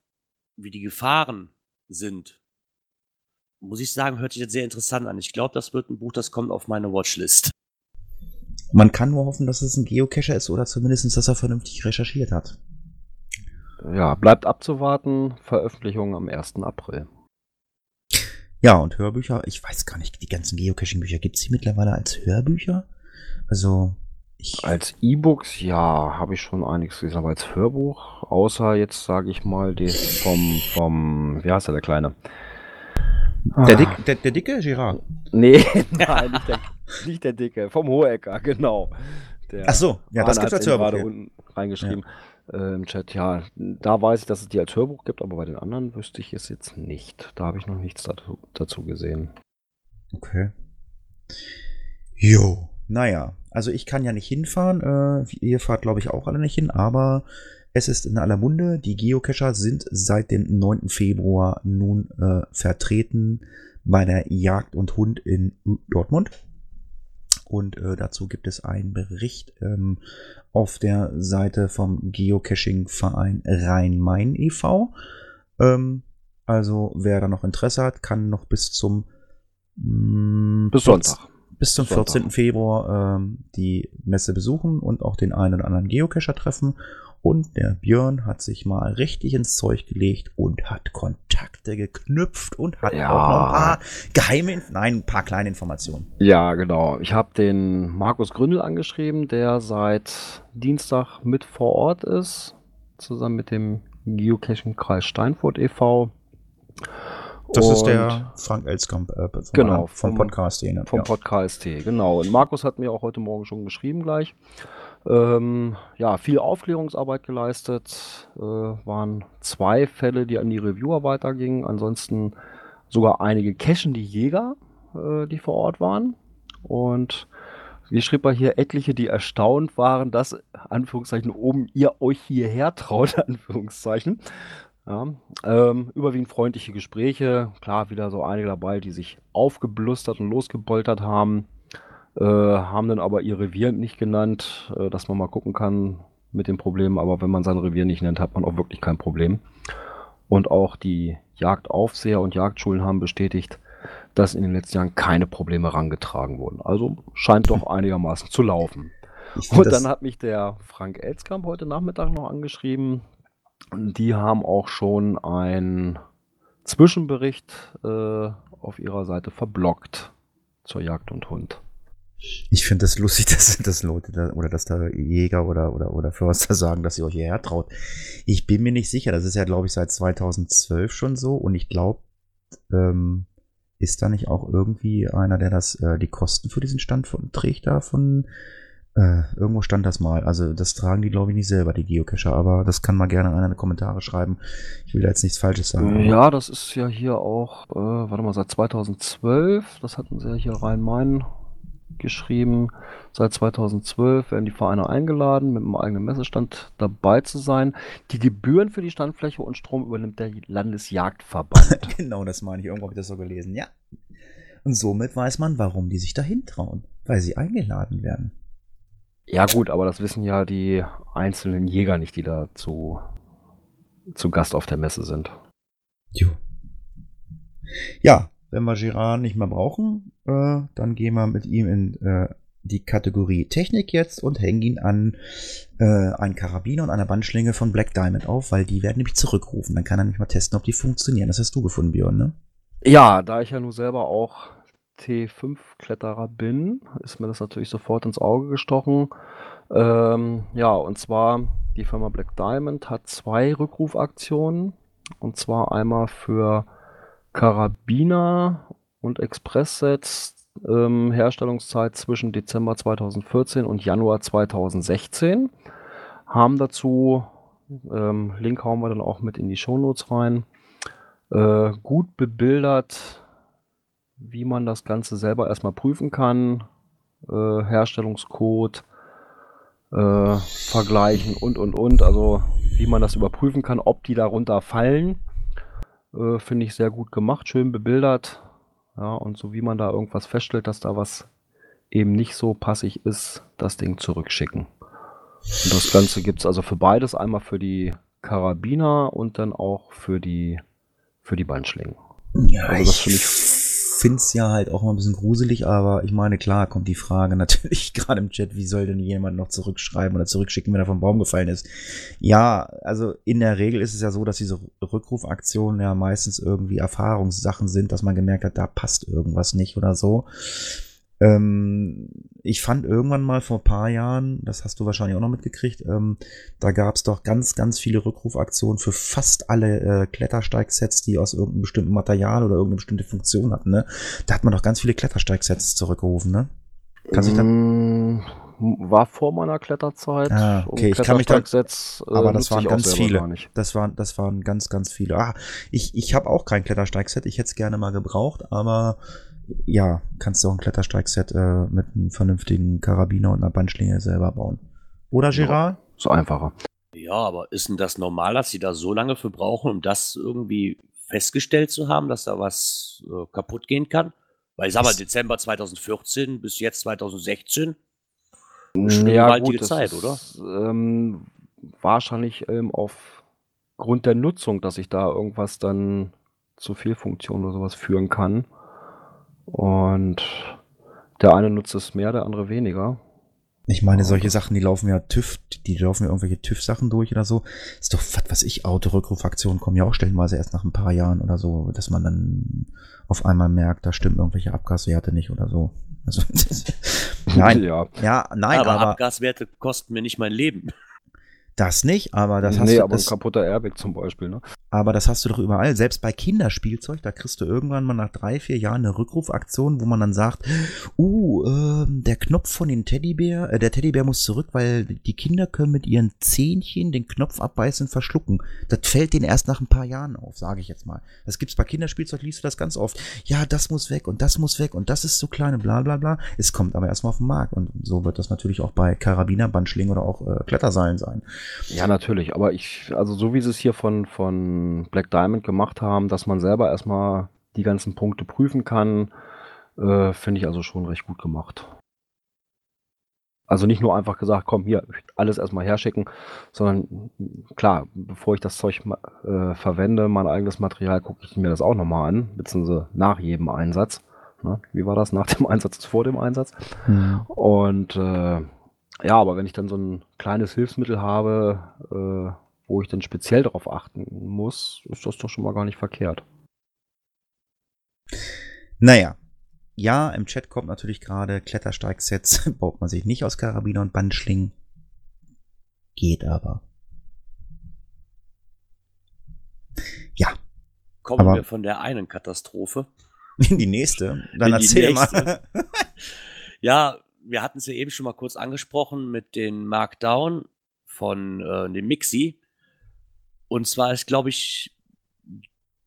wie die Gefahren sind, muss ich sagen, hört sich jetzt sehr interessant an. Ich glaube, das wird ein Buch, das kommt auf meine Watchlist. Man kann nur hoffen, dass es ein Geocacher ist oder zumindest, dass er vernünftig recherchiert hat. ja, bleibt abzuwarten. Veröffentlichung am 1. April. Ja, und Hörbücher, ich weiß gar nicht, die ganzen Geocaching-Bücher, gibt es die mittlerweile als Hörbücher? Also, ich. Als E-Books, ja, habe ich schon einiges gelesen, aber als Hörbuch, außer jetzt sage ich mal das vom, vom, wie heißt er, der Kleine? Der, Ah. Dick, der, der dicke Girard. Nee, nein, nicht der, nicht der Dicke, vom Hohecker, genau. Der Ach so, ja, das gibt's als Hörbuch. gerade Ja. unten reingeschrieben äh, im Chat. Ja, da weiß ich, dass es die als Hörbuch gibt, aber bei den anderen wüsste ich es jetzt nicht. Da habe ich noch nichts dazu, dazu gesehen. Okay. Jo, naja, also ich kann ja nicht hinfahren. Äh, ihr fahrt, glaube ich, auch alle nicht hin, aber es ist in aller Munde. Die Geocacher sind seit dem 9. Februar nun äh, vertreten bei der Jagd und Hund in Dortmund. Und äh, dazu gibt es einen Bericht ähm, auf der Seite vom Geocaching-Verein Rhein-Main e.V. Ähm, also wer da noch Interesse hat, kann noch bis zum mm, Bis Sonntag. bis zum Sonntag. 14. Februar ähm, die Messe besuchen und auch den einen oder anderen Geocacher treffen. Und der Björn hat sich mal richtig ins Zeug gelegt und hat Kontakte geknüpft und hat Ja. auch noch ein paar geheime, nein, ein paar kleine Informationen. Ja, genau. Ich habe den Markus Gründel angeschrieben, der seit Dienstag mit vor Ort ist, zusammen mit dem Geocaching-Kreis Steinfurt e.V. Das ist Und der Frank Elskamp äh, vom, Genau, vom, vom- Podcast. Vom ja. Podcast T, genau. Und Markus hat mir auch heute Morgen schon geschrieben gleich. Ähm, ja, viel Aufklärungsarbeit geleistet. Äh, waren zwei Fälle, die an die Reviewer weitergingen. Ansonsten sogar einige Cachen, die Jäger, äh, die vor Ort waren. Und wie schrieb er hier, etliche, die erstaunt waren, dass, Anführungszeichen, oben ihr euch hierher traut, Anführungszeichen. Ja, ähm, überwiegend freundliche Gespräche. Klar, wieder so einige dabei, die sich aufgeblustert und losgepoltert haben. Äh, haben dann aber ihr Revier nicht genannt, äh, dass man mal gucken kann mit den Problemen. Aber wenn man sein Revier nicht nennt, hat man auch wirklich kein Problem. Und auch die Jagdaufseher und Jagdschulen haben bestätigt, dass in den letzten Jahren keine Probleme herangetragen wurden. Also scheint doch einigermaßen zu laufen. Und dann hat mich der Frank Elskamp heute Nachmittag noch angeschrieben. Die haben auch schon einen Zwischenbericht äh, auf ihrer Seite verblockt zur Jagd und Hund. Ich finde das lustig, dass, dass Leute da, oder dass da Jäger oder, oder, oder Förster sagen, dass ihr euch hierher traut. Ich bin mir nicht sicher. Das ist ja, glaube ich, seit 2012 schon so. Und ich glaube, ähm, ist da nicht auch irgendwie einer, der das, äh, die Kosten für diesen Stand von, trägt da äh, irgendwo stand das mal. Also das tragen die, glaube ich, nicht selber, die Geocacher. Aber das kann mal gerne einer in die Kommentare schreiben. Ich will da jetzt nichts Falsches sagen. Ja, das ist ja hier auch, äh, warte mal, seit 2012, das hatten sie ja hier Rhein-Main geschrieben. Seit 2012 werden die Vereine eingeladen, mit einem eigenen Messestand dabei zu sein. Die Gebühren für die Standfläche und Strom übernimmt der Landesjagdverband. Genau, das meine ich. Irgendwo habe ich das so gelesen. Ja. Und somit weiß man, warum die sich dahin trauen. Weil sie eingeladen werden. ja gut, aber das wissen ja die einzelnen Jäger nicht, die da zu, zu Gast auf der Messe sind. Jo. Ja, wenn wir Girard nicht mehr brauchen, äh, dann gehen wir mit ihm in äh, die Kategorie Technik jetzt und hängen ihn an äh, einen Karabiner und eine Bandschlinge von Black Diamond auf, weil die werden nämlich zurückrufen. Dann kann er nämlich mal testen, ob die funktionieren. Das hast du gefunden, Björn, ne? Ja, da ich ja nun selber auch T5-Kletterer bin, ist mir das natürlich sofort ins Auge gestochen. Ähm, ja, und zwar die Firma Black Diamond hat zwei Rückrufaktionen. Und zwar einmal für Karabiner und Expresssets ähm, Herstellungszeit zwischen Dezember 2014 und Januar 2016. Haben dazu, ähm, Link hauen wir dann auch mit in die Shownotes rein, äh, gut bebildert, wie man das Ganze selber erstmal prüfen kann, äh, Herstellungscode, äh, vergleichen und und und, also wie man das überprüfen kann, ob die darunter fallen. Äh, Finde ich sehr gut gemacht, schön bebildert. Ja, und so wie man da irgendwas feststellt, dass da was eben nicht so passig ist, das Ding zurückschicken. Und das Ganze gibt es also für beides, einmal für die Karabiner und dann auch für die, für die Bandschlingen. Ja, Also das finde ich- finde es ja halt auch mal ein bisschen gruselig, aber ich meine, klar kommt die Frage natürlich gerade im Chat, wie soll denn jemand noch zurückschreiben oder zurückschicken, wenn er vom Baum gefallen ist? Ja, also in der Regel ist es ja so, dass diese Rückrufaktionen ja meistens irgendwie Erfahrungssachen sind, dass man gemerkt hat, da passt irgendwas nicht oder so. Ähm, ich fand irgendwann mal vor ein paar Jahren, das hast du wahrscheinlich auch noch mitgekriegt, ähm, da gab es doch ganz, ganz viele Rückrufaktionen für fast alle äh, Klettersteigsets, die aus irgendeinem bestimmten Material oder irgendeine bestimmte Funktion hatten. Ne? Da hat man doch ganz viele Klettersteigsets zurückgerufen. Ne? Kannst du dich da Mm, War vor meiner Kletterzeit. Ah, okay, ich kann mich da- äh, aber das waren ganz viele. Das waren, das waren ganz, ganz viele. Ah, ich, ich habe auch kein Klettersteigset. Ich hätte es gerne mal gebraucht, aber ja, kannst du auch ein Klettersteigset äh, mit einem vernünftigen Karabiner und einer Bandschlinge selber bauen. Oder Gerard? Ist einfacher. Ja, aber ist denn das normal, dass sie da so lange für brauchen, um das irgendwie festgestellt zu haben, dass da was äh, kaputt gehen kann? Weil ich sag mal, Das- Dezember 2014 bis jetzt 2016. Schon eine gewaltige Zeit, oder? Ähm, wahrscheinlich ähm, aufgrund der Nutzung, dass ich da irgendwas dann zu Fehlfunktionen oder sowas führen kann. Und der eine nutzt es mehr, der andere weniger. Ich meine, solche Sachen, die laufen ja TÜV, die laufen ja irgendwelche TÜV-Sachen durch oder so. Ist doch, was weiß ich, Autorückrufaktionen kommen ja auch stellenweise erst nach ein paar Jahren oder so, dass man dann auf einmal merkt, da stimmen irgendwelche Abgaswerte nicht oder so. Also, nein, Ja. ja, nein, aber, aber, Abgaswerte kosten mir nicht mein Leben. Das nicht, aber das hast nee, du, aber das, ein kaputter Airbag zum Beispiel, ne? aber das hast du doch überall. Selbst bei Kinderspielzeug, da kriegst du irgendwann mal nach drei, vier Jahren eine Rückrufaktion, wo man dann sagt, uh, ähm, der Knopf von den Teddybär, äh, der Teddybär muss zurück, weil die Kinder können mit ihren Zähnchen den Knopf abbeißen und verschlucken. Das fällt denen erst nach ein paar Jahren auf, sage ich jetzt mal. Das gibt's bei Kinderspielzeug, liest du das ganz oft. Ja, das muss weg und das muss weg und das ist so klein und bla bla bla. Es kommt aber erstmal auf den Markt und so wird das natürlich auch bei Karabiner, Bandschlingen oder auch äh, Kletterseilen sein. Ja, natürlich, aber ich, also so wie sie es hier von, von Black Diamond gemacht haben, dass man selber erstmal die ganzen Punkte prüfen kann, äh, finde ich also schon recht gut gemacht. Also nicht nur einfach gesagt, komm hier, alles erstmal herschicken, sondern klar, bevor ich das Zeug äh, verwende, mein eigenes Material, gucke ich mir das auch nochmal an, beziehungsweise nach jedem Einsatz. Ne? Wie war das? Nach dem Einsatz ist vor dem Einsatz? Und äh, ja, aber wenn ich dann so ein kleines Hilfsmittel habe, äh, wo ich dann speziell darauf achten muss, ist das doch schon mal gar nicht verkehrt. Naja. Ja, im Chat kommt natürlich gerade Klettersteigsets, baut man sich nicht aus Karabiner und Bandschlingen. Geht aber. Ja, Kommen Aber- wir von der einen Katastrophe. in die nächste. Dann In erzähl nächste. mal. Ja, wir hatten es ja eben schon mal kurz angesprochen mit den Markdown von äh, dem Mixi. Und zwar ist, glaube ich,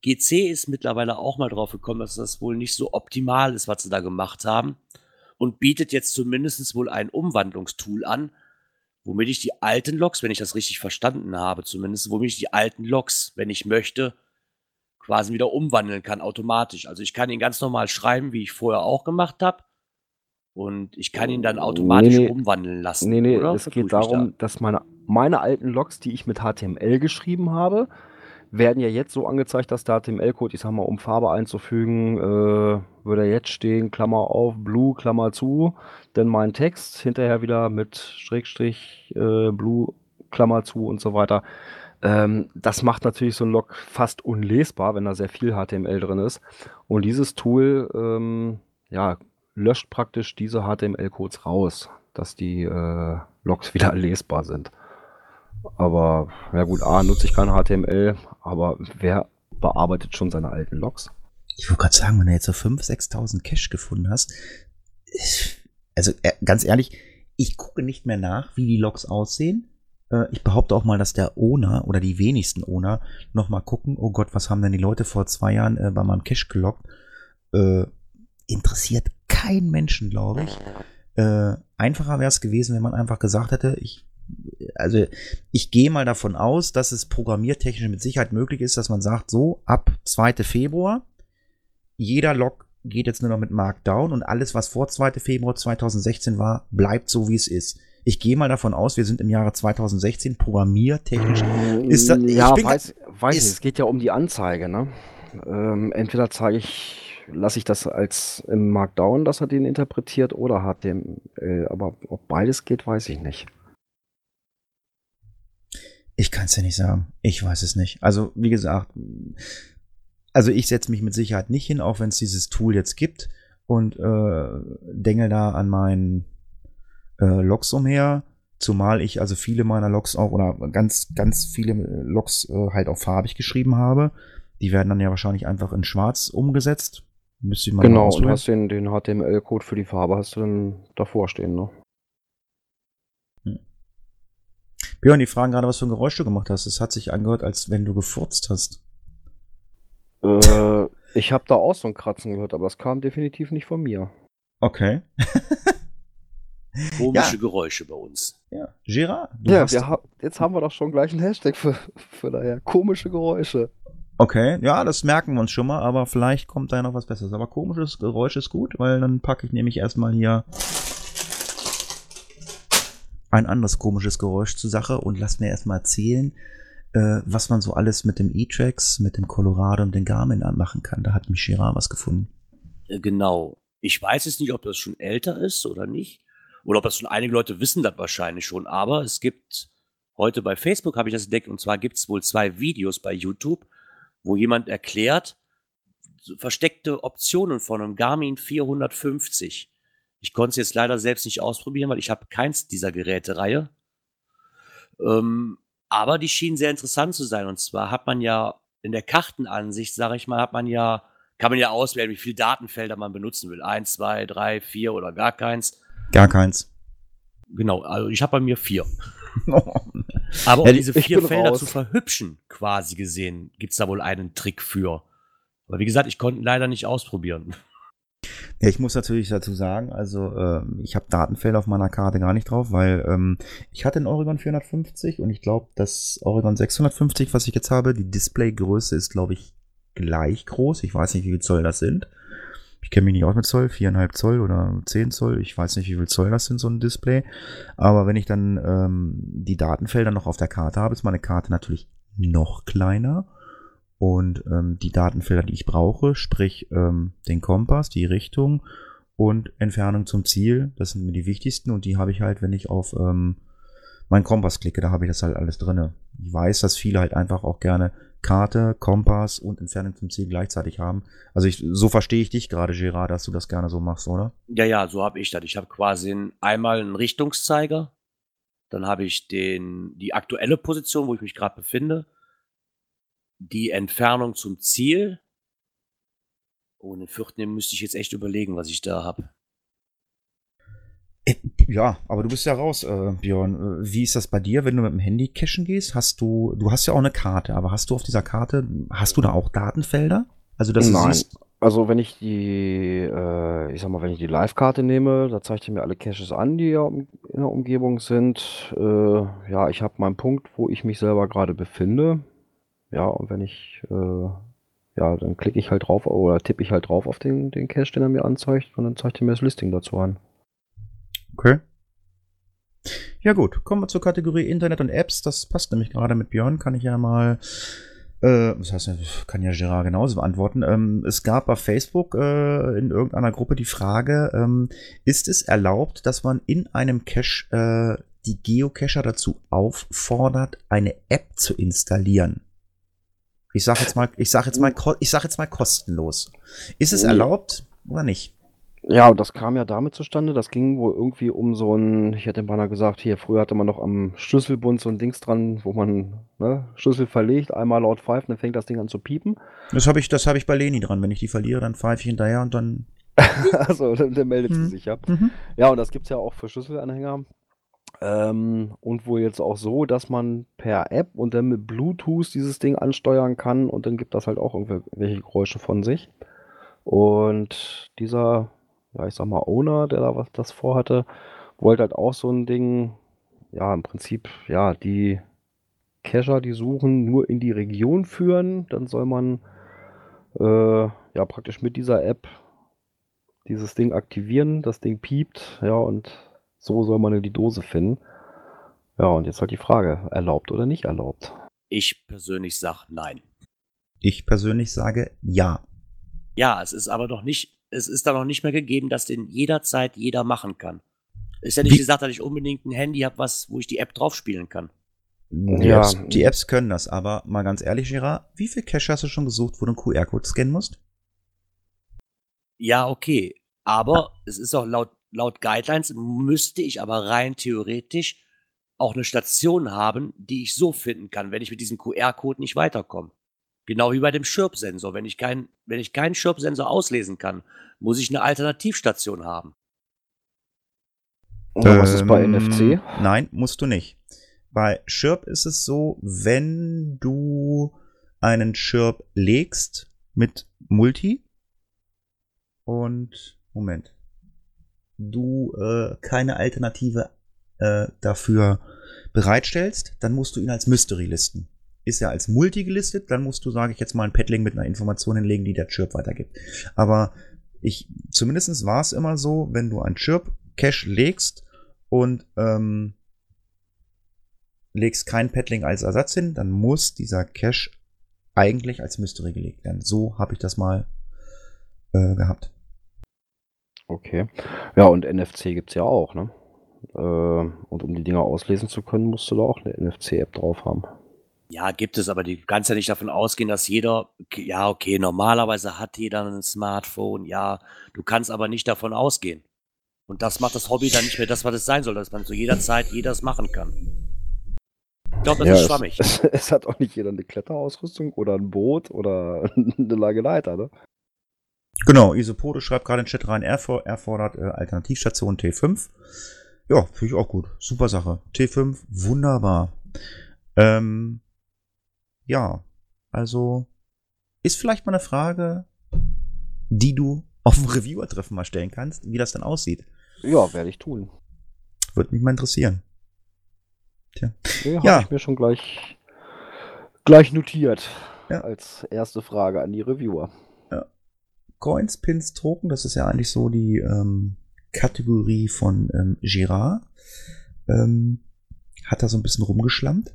GC ist mittlerweile auch mal drauf gekommen, dass das wohl nicht so optimal ist, was sie da gemacht haben. Und bietet jetzt zumindest wohl ein Umwandlungstool an, womit ich die alten Logs, wenn ich das richtig verstanden habe, zumindest, womit ich die alten Logs, wenn ich möchte, quasi wieder umwandeln kann, automatisch. Also ich kann ihn ganz normal schreiben, wie ich vorher auch gemacht habe. Und ich kann ihn dann automatisch Nee, nee. umwandeln lassen. Nee, nee, oder? es geht darum, dass meine, meine alten Logs, die ich mit HTML geschrieben habe, werden ja jetzt so angezeigt, dass der HTML-Code, ich sag mal, um Farbe einzufügen, äh, würde jetzt stehen, Klammer auf, Blue, Klammer zu, denn mein Text hinterher wieder mit Schrägstrich, äh, Blue, Klammer zu und so weiter. Ähm, das macht natürlich so ein Log fast unlesbar, wenn da sehr viel HTML drin ist. Und dieses Tool, ähm, ja, löscht praktisch diese HTML-Codes raus, dass die äh, Logs wieder lesbar sind. Aber, ja gut, A, nutze ich kein HTML, aber wer bearbeitet schon seine alten Logs? Ich wollte gerade sagen, wenn du jetzt so 5.000, 6.000 Cache gefunden hast, also äh, ganz ehrlich, ich gucke nicht mehr nach, wie die Logs aussehen. Äh, ich behaupte auch mal, dass der Owner oder die wenigsten Owner noch mal gucken, oh Gott, was haben denn die Leute vor zwei Jahren äh, bei meinem Cache gelockt? Interessiert kein Menschen, glaube ich. Äh, einfacher wäre es gewesen, wenn man einfach gesagt hätte, ich also ich gehe mal davon aus, dass es programmiertechnisch mit Sicherheit möglich ist, dass man sagt, so ab 2. Februar, jeder Log geht jetzt nur noch mit Markdown und alles, was vor 2. Februar 2016 war, bleibt so, wie es ist. Ich gehe mal davon aus, wir sind im Jahre 2016 programmiertechnisch. Ist das, ja, ich weiß, weiß ist, ich, es geht ja um die Anzeige. Ne? Ähm, entweder zeige ich lasse ich das als im Markdown, dass er den interpretiert, oder HTML. Aber ob beides geht, weiß ich nicht. Ich kann es ja nicht sagen. Ich weiß es nicht. Also, wie gesagt, also ich setze mich mit Sicherheit nicht hin, auch wenn es dieses Tool jetzt gibt und äh, denke da an meinen äh, Logs umher. Zumal ich also viele meiner Logs auch oder ganz, ganz viele Logs äh, halt auch farbig geschrieben habe. Die werden dann ja wahrscheinlich einfach in schwarz umgesetzt. Müsste ich mal genau, und hast den, den HTML-Code für die Farbe hast du dann davor stehen, ne? Hm. Björn, die fragen gerade, was für ein Geräusch du gemacht hast. Es hat sich angehört, als wenn du gefurzt hast. Äh, ich habe da auch so ein Kratzen gehört, aber das kam definitiv nicht von mir. Okay. Komische ja. Geräusche bei uns. Ja, Girard. Ja, ha jetzt haben wir doch schon gleich einen Hashtag für, für daher. Komische Geräusche. Okay, ja, das merken wir uns schon mal, aber vielleicht kommt da ja noch was Besseres. Aber komisches Geräusch ist gut, weil dann packe ich nämlich erstmal hier ein anderes komisches Geräusch zur Sache und lass mir erstmal erzählen, äh, was man so alles mit dem E-Trax, mit dem Colorado und dem Garmin anmachen kann. Da hat mich Girard was gefunden. Äh, genau. Ich weiß jetzt nicht, ob das schon älter ist oder nicht. Oder ob das schon einige Leute wissen das wahrscheinlich schon. Aber es gibt heute bei Facebook, habe ich das entdeckt, und zwar gibt es wohl zwei Videos bei YouTube, wo jemand erklärt, versteckte Optionen von einem Garmin 450. Ich konnte es jetzt leider selbst nicht ausprobieren, weil ich habe keins dieser Gerätereihe. Ähm, aber die schienen sehr interessant zu sein. Und zwar hat man ja in der Kartenansicht, sage ich mal, hat man ja, kann man ja auswählen, wie viele Datenfelder man benutzen will. Eins, zwei, drei, vier oder gar keins. Gar keins. Genau, also ich habe bei mir vier. Aber um diese vier Felder raus. zu verhübschen, quasi gesehen, gibt es da wohl einen Trick für. Aber wie gesagt, ich konnte leider nicht ausprobieren. Ja, ich muss natürlich dazu sagen, also äh, ich habe Datenfelder auf meiner Karte gar nicht drauf, weil ähm, ich hatte den Oregon 450 und ich glaube, das Oregon 650, was ich jetzt habe, die Displaygröße ist, glaube ich, gleich groß. Ich weiß nicht, wie viel Zoll das sind. Ich kenne mich nicht aus mit Zoll, 4,5 Zoll oder 10 Zoll. Ich weiß nicht, wie viel Zoll das sind, so ein Display. Aber wenn ich dann ähm, die Datenfelder noch auf der Karte habe, ist meine Karte natürlich noch kleiner. Und ähm, die Datenfelder, die ich brauche, sprich ähm, den Kompass, die Richtung und Entfernung zum Ziel, das sind mir die wichtigsten und die habe ich halt, wenn ich auf ähm, meinen Kompass klicke, da habe ich das halt alles drinne. Ich weiß, dass viele halt einfach auch gerne Karte, Kompass und Entfernung zum Ziel gleichzeitig haben. Also ich, so verstehe ich dich gerade, Gerard, dass du das gerne so machst, oder? Ja, ja, so habe ich das. Ich habe quasi einmal einen Richtungszeiger, dann habe ich den, die aktuelle Position, wo ich mich gerade befinde, die Entfernung zum Ziel. Oh, den vierten müsste ich jetzt echt überlegen, was ich da habe. Äh, ja, aber du bist ja raus, äh, Björn. Äh, wie ist das bei dir, wenn du mit dem Handy cashen gehst? Hast du, du hast ja auch eine Karte, aber hast du auf dieser Karte, hast du da auch Datenfelder? Also dass Nein. Siehst, also wenn ich die, äh, ich sag mal, wenn ich die Live-Karte nehme, da zeigt er mir alle Caches an, die ja in der Umgebung sind. Äh, ja, ich habe meinen Punkt, wo ich mich selber gerade befinde. Ja, und wenn ich, äh, ja, dann klicke ich halt drauf oder tippe ich halt drauf auf den, den Cache, den er mir anzeigt und dann zeigt er mir das Listing dazu an. Okay. Ja gut, kommen wir zur Kategorie Internet und Apps. Das passt nämlich gerade mit Björn. Kann ich ja mal, äh, das heißt, kann ja Gerard genauso beantworten. Ähm, es gab bei Facebook äh, in irgendeiner Gruppe die Frage, ähm, ist es erlaubt, dass man in einem Cache äh, die Geocacher dazu auffordert, eine App zu installieren? Ich sage jetzt mal, ich sage jetzt mal, ich sage jetzt mal kostenlos. Ist es erlaubt oder nicht? Ja, und das kam ja damit zustande, das ging wohl irgendwie um so ein, ich hätte beinahe gesagt, hier, früher hatte man noch am Schlüsselbund so ein Dings dran, wo man ne, Schlüssel verlegt, einmal laut pfeift, dann fängt das Ding an zu piepen. Das habe ich, das habe ich bei Leni dran. Wenn ich die verliere, dann pfeife ich hinterher und dann. also, dann, dann meldet Mhm. sie sich ja. Mhm. Ja, und das gibt's ja auch für Schlüsselanhänger. Ähm, und wohl jetzt auch so, dass man per App und dann mit Bluetooth dieses Ding ansteuern kann und dann gibt das halt auch irgendwelche Geräusche von sich. Und dieser, ja, ich sag mal, Owner, der da was das vorhatte, wollte halt auch so ein Ding, ja, im Prinzip, ja, die Cacher, die suchen, nur in die Region führen. Dann soll man äh, ja praktisch mit dieser App dieses Ding aktivieren, das Ding piept, ja, und so soll man die Dose finden. Ja, und jetzt halt die Frage, erlaubt oder nicht erlaubt? Ich persönlich sage nein. Ich persönlich sage ja. Ja, es ist aber noch nicht, es ist da noch nicht mehr gegeben, dass den jederzeit jeder machen kann. Ist ja nicht Wie- gesagt, dass ich unbedingt ein Handy habe, was, wo ich die App drauf spielen kann. Die, Ja. Apps, die Apps können das, aber mal ganz ehrlich, Gerard, wie viel Cache hast du schon gesucht, wo du einen QR-Code scannen musst? Ja, okay. Aber es ist auch laut, laut Guidelines müsste ich aber rein theoretisch auch eine Station haben, die ich so finden kann, wenn ich mit diesem QR-Code nicht weiterkomme. Genau wie bei dem Schirp-Sensor. Wenn ich keinen, wenn ich keinen Schirp-Sensor auslesen kann, muss ich eine Alternativstation haben. Oder was ist bei Ähm, NFC? Nein, musst du nicht. Bei Chirp ist es so, wenn du einen Chirp legst mit Multi und Moment, du äh, keine Alternative äh, dafür bereitstellst, dann musst du ihn als Mystery listen. Ist er als Multi gelistet, dann musst du, sage ich jetzt mal, ein Padling mit einer Information hinlegen, die der Chirp weitergibt. Aber ich, zumindest war es immer so, wenn du ein Chirp-Cache legst und ähm, legst kein Paddling als Ersatz hin, dann muss dieser Cache eigentlich als Mystery gelegt werden. So habe ich das mal äh, gehabt. Okay. Ja, und NFC gibt's ja auch, ne? Äh, und um die Dinger auslesen zu können, musst du da auch eine NFC-App drauf haben. Ja, gibt es, aber du kannst ja nicht davon ausgehen, dass jeder, ja, okay, normalerweise hat jeder ein Smartphone, ja, du kannst aber nicht davon ausgehen. Und das macht das Hobby dann nicht mehr das, was es sein soll, dass man zu jeder Zeit jedes machen kann. Ich glaube, das ja, ist es, schwammig. Es, es hat auch nicht jeder eine Kletterausrüstung oder ein Boot oder eine lange Leiter, ne? Genau, Isopode schreibt gerade in den Chat rein, er, for, er fordert äh, Alternativstation T5. Ja, finde ich auch gut. Super Sache. T5, wunderbar. Ähm, ja, also ist vielleicht mal eine Frage, die du auf dem Reviewer-Treffen mal stellen kannst, wie das dann aussieht. Ja, werde ich tun. Würde mich mal interessieren. Nee, Ja. habe ich mir schon gleich, gleich notiert. Ja. Als erste Frage an die Reviewer. Coins, Pins, Token, das ist ja eigentlich so die ähm, Kategorie von ähm, Girard. Ähm, hat da so ein bisschen rumgeschlammt.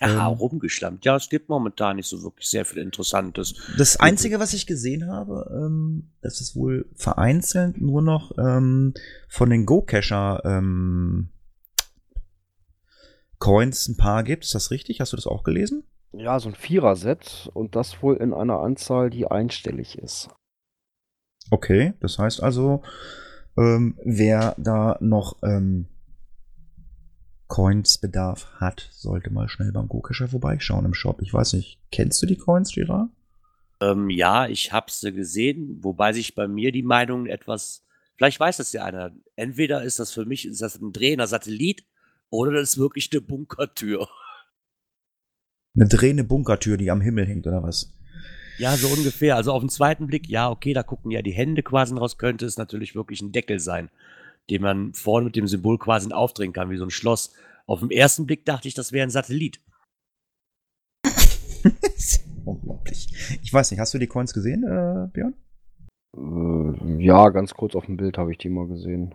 Ja, ähm, rumgeschlammt. Ja, es gibt momentan nicht so wirklich sehr viel Interessantes. Das Einzige, was ich gesehen habe, ähm, das ist wohl vereinzelt nur noch ähm, von den Go-Cacher ähm, Coins ein paar gibt. Ist das richtig? Hast du das auch gelesen? Ja, so ein Vierer-Set und das wohl in einer Anzahl, die einstellig ist. Okay, das heißt also, ähm, wer da noch ähm, Coins-Bedarf hat, sollte mal schnell beim Go-Cacher vorbeischauen im Shop. Ich weiß nicht, kennst du die Coins, Girard? Ähm, ja, ich habe sie gesehen, wobei sich bei mir die Meinung etwas, vielleicht weiß das ja einer, entweder ist das für mich ist das ein drehender Satellit oder das ist wirklich eine Bunkertür. Eine drehende Bunkertür, die am Himmel hängt, oder was? Ja, so ungefähr. Also auf den zweiten Blick, ja, okay, da gucken ja die Hände quasi raus, könnte es natürlich wirklich ein Deckel sein, den man vorne mit dem Symbol quasi aufdrehen kann, wie so ein Schloss. Auf den ersten Blick dachte ich, das wäre ein Satellit. Unglaublich. Ich weiß nicht, hast du die Coins gesehen, äh, Björn? Äh, ja, ganz kurz auf dem Bild habe ich die mal gesehen.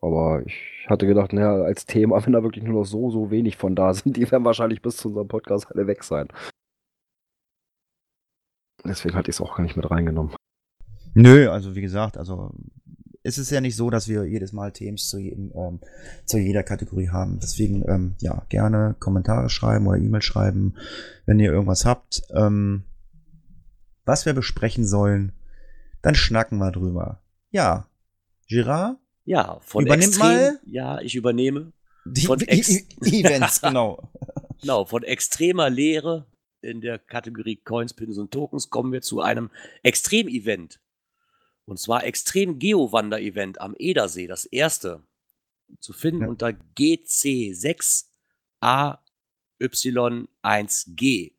Aber ich hatte gedacht, naja, als Thema, wenn da wirklich nur noch so, so wenig von da sind, die werden wahrscheinlich bis zu unserem Podcast alle weg sein. Deswegen hatte ich es auch gar nicht mit reingenommen. Nö, also wie gesagt, also es ist ja nicht so, dass wir jedes Mal Themen zu, jedem, ähm, zu jeder Kategorie haben. Deswegen, ähm, ja, gerne Kommentare schreiben oder E-Mail schreiben, wenn ihr irgendwas habt, ähm, was wir besprechen sollen, dann schnacken wir drüber. ja, Girard, Ja, von Übernimm extrem, mal. Ja, ich übernehme. Die Von ex- I- Events, genau. Genau, von extremer Lehre in der Kategorie Coins, Pins und Tokens kommen wir zu einem Extrem-Event. Und zwar Extrem Geowander-Event am Edersee, das erste. Zu finden Ja. unter GC6AY1G.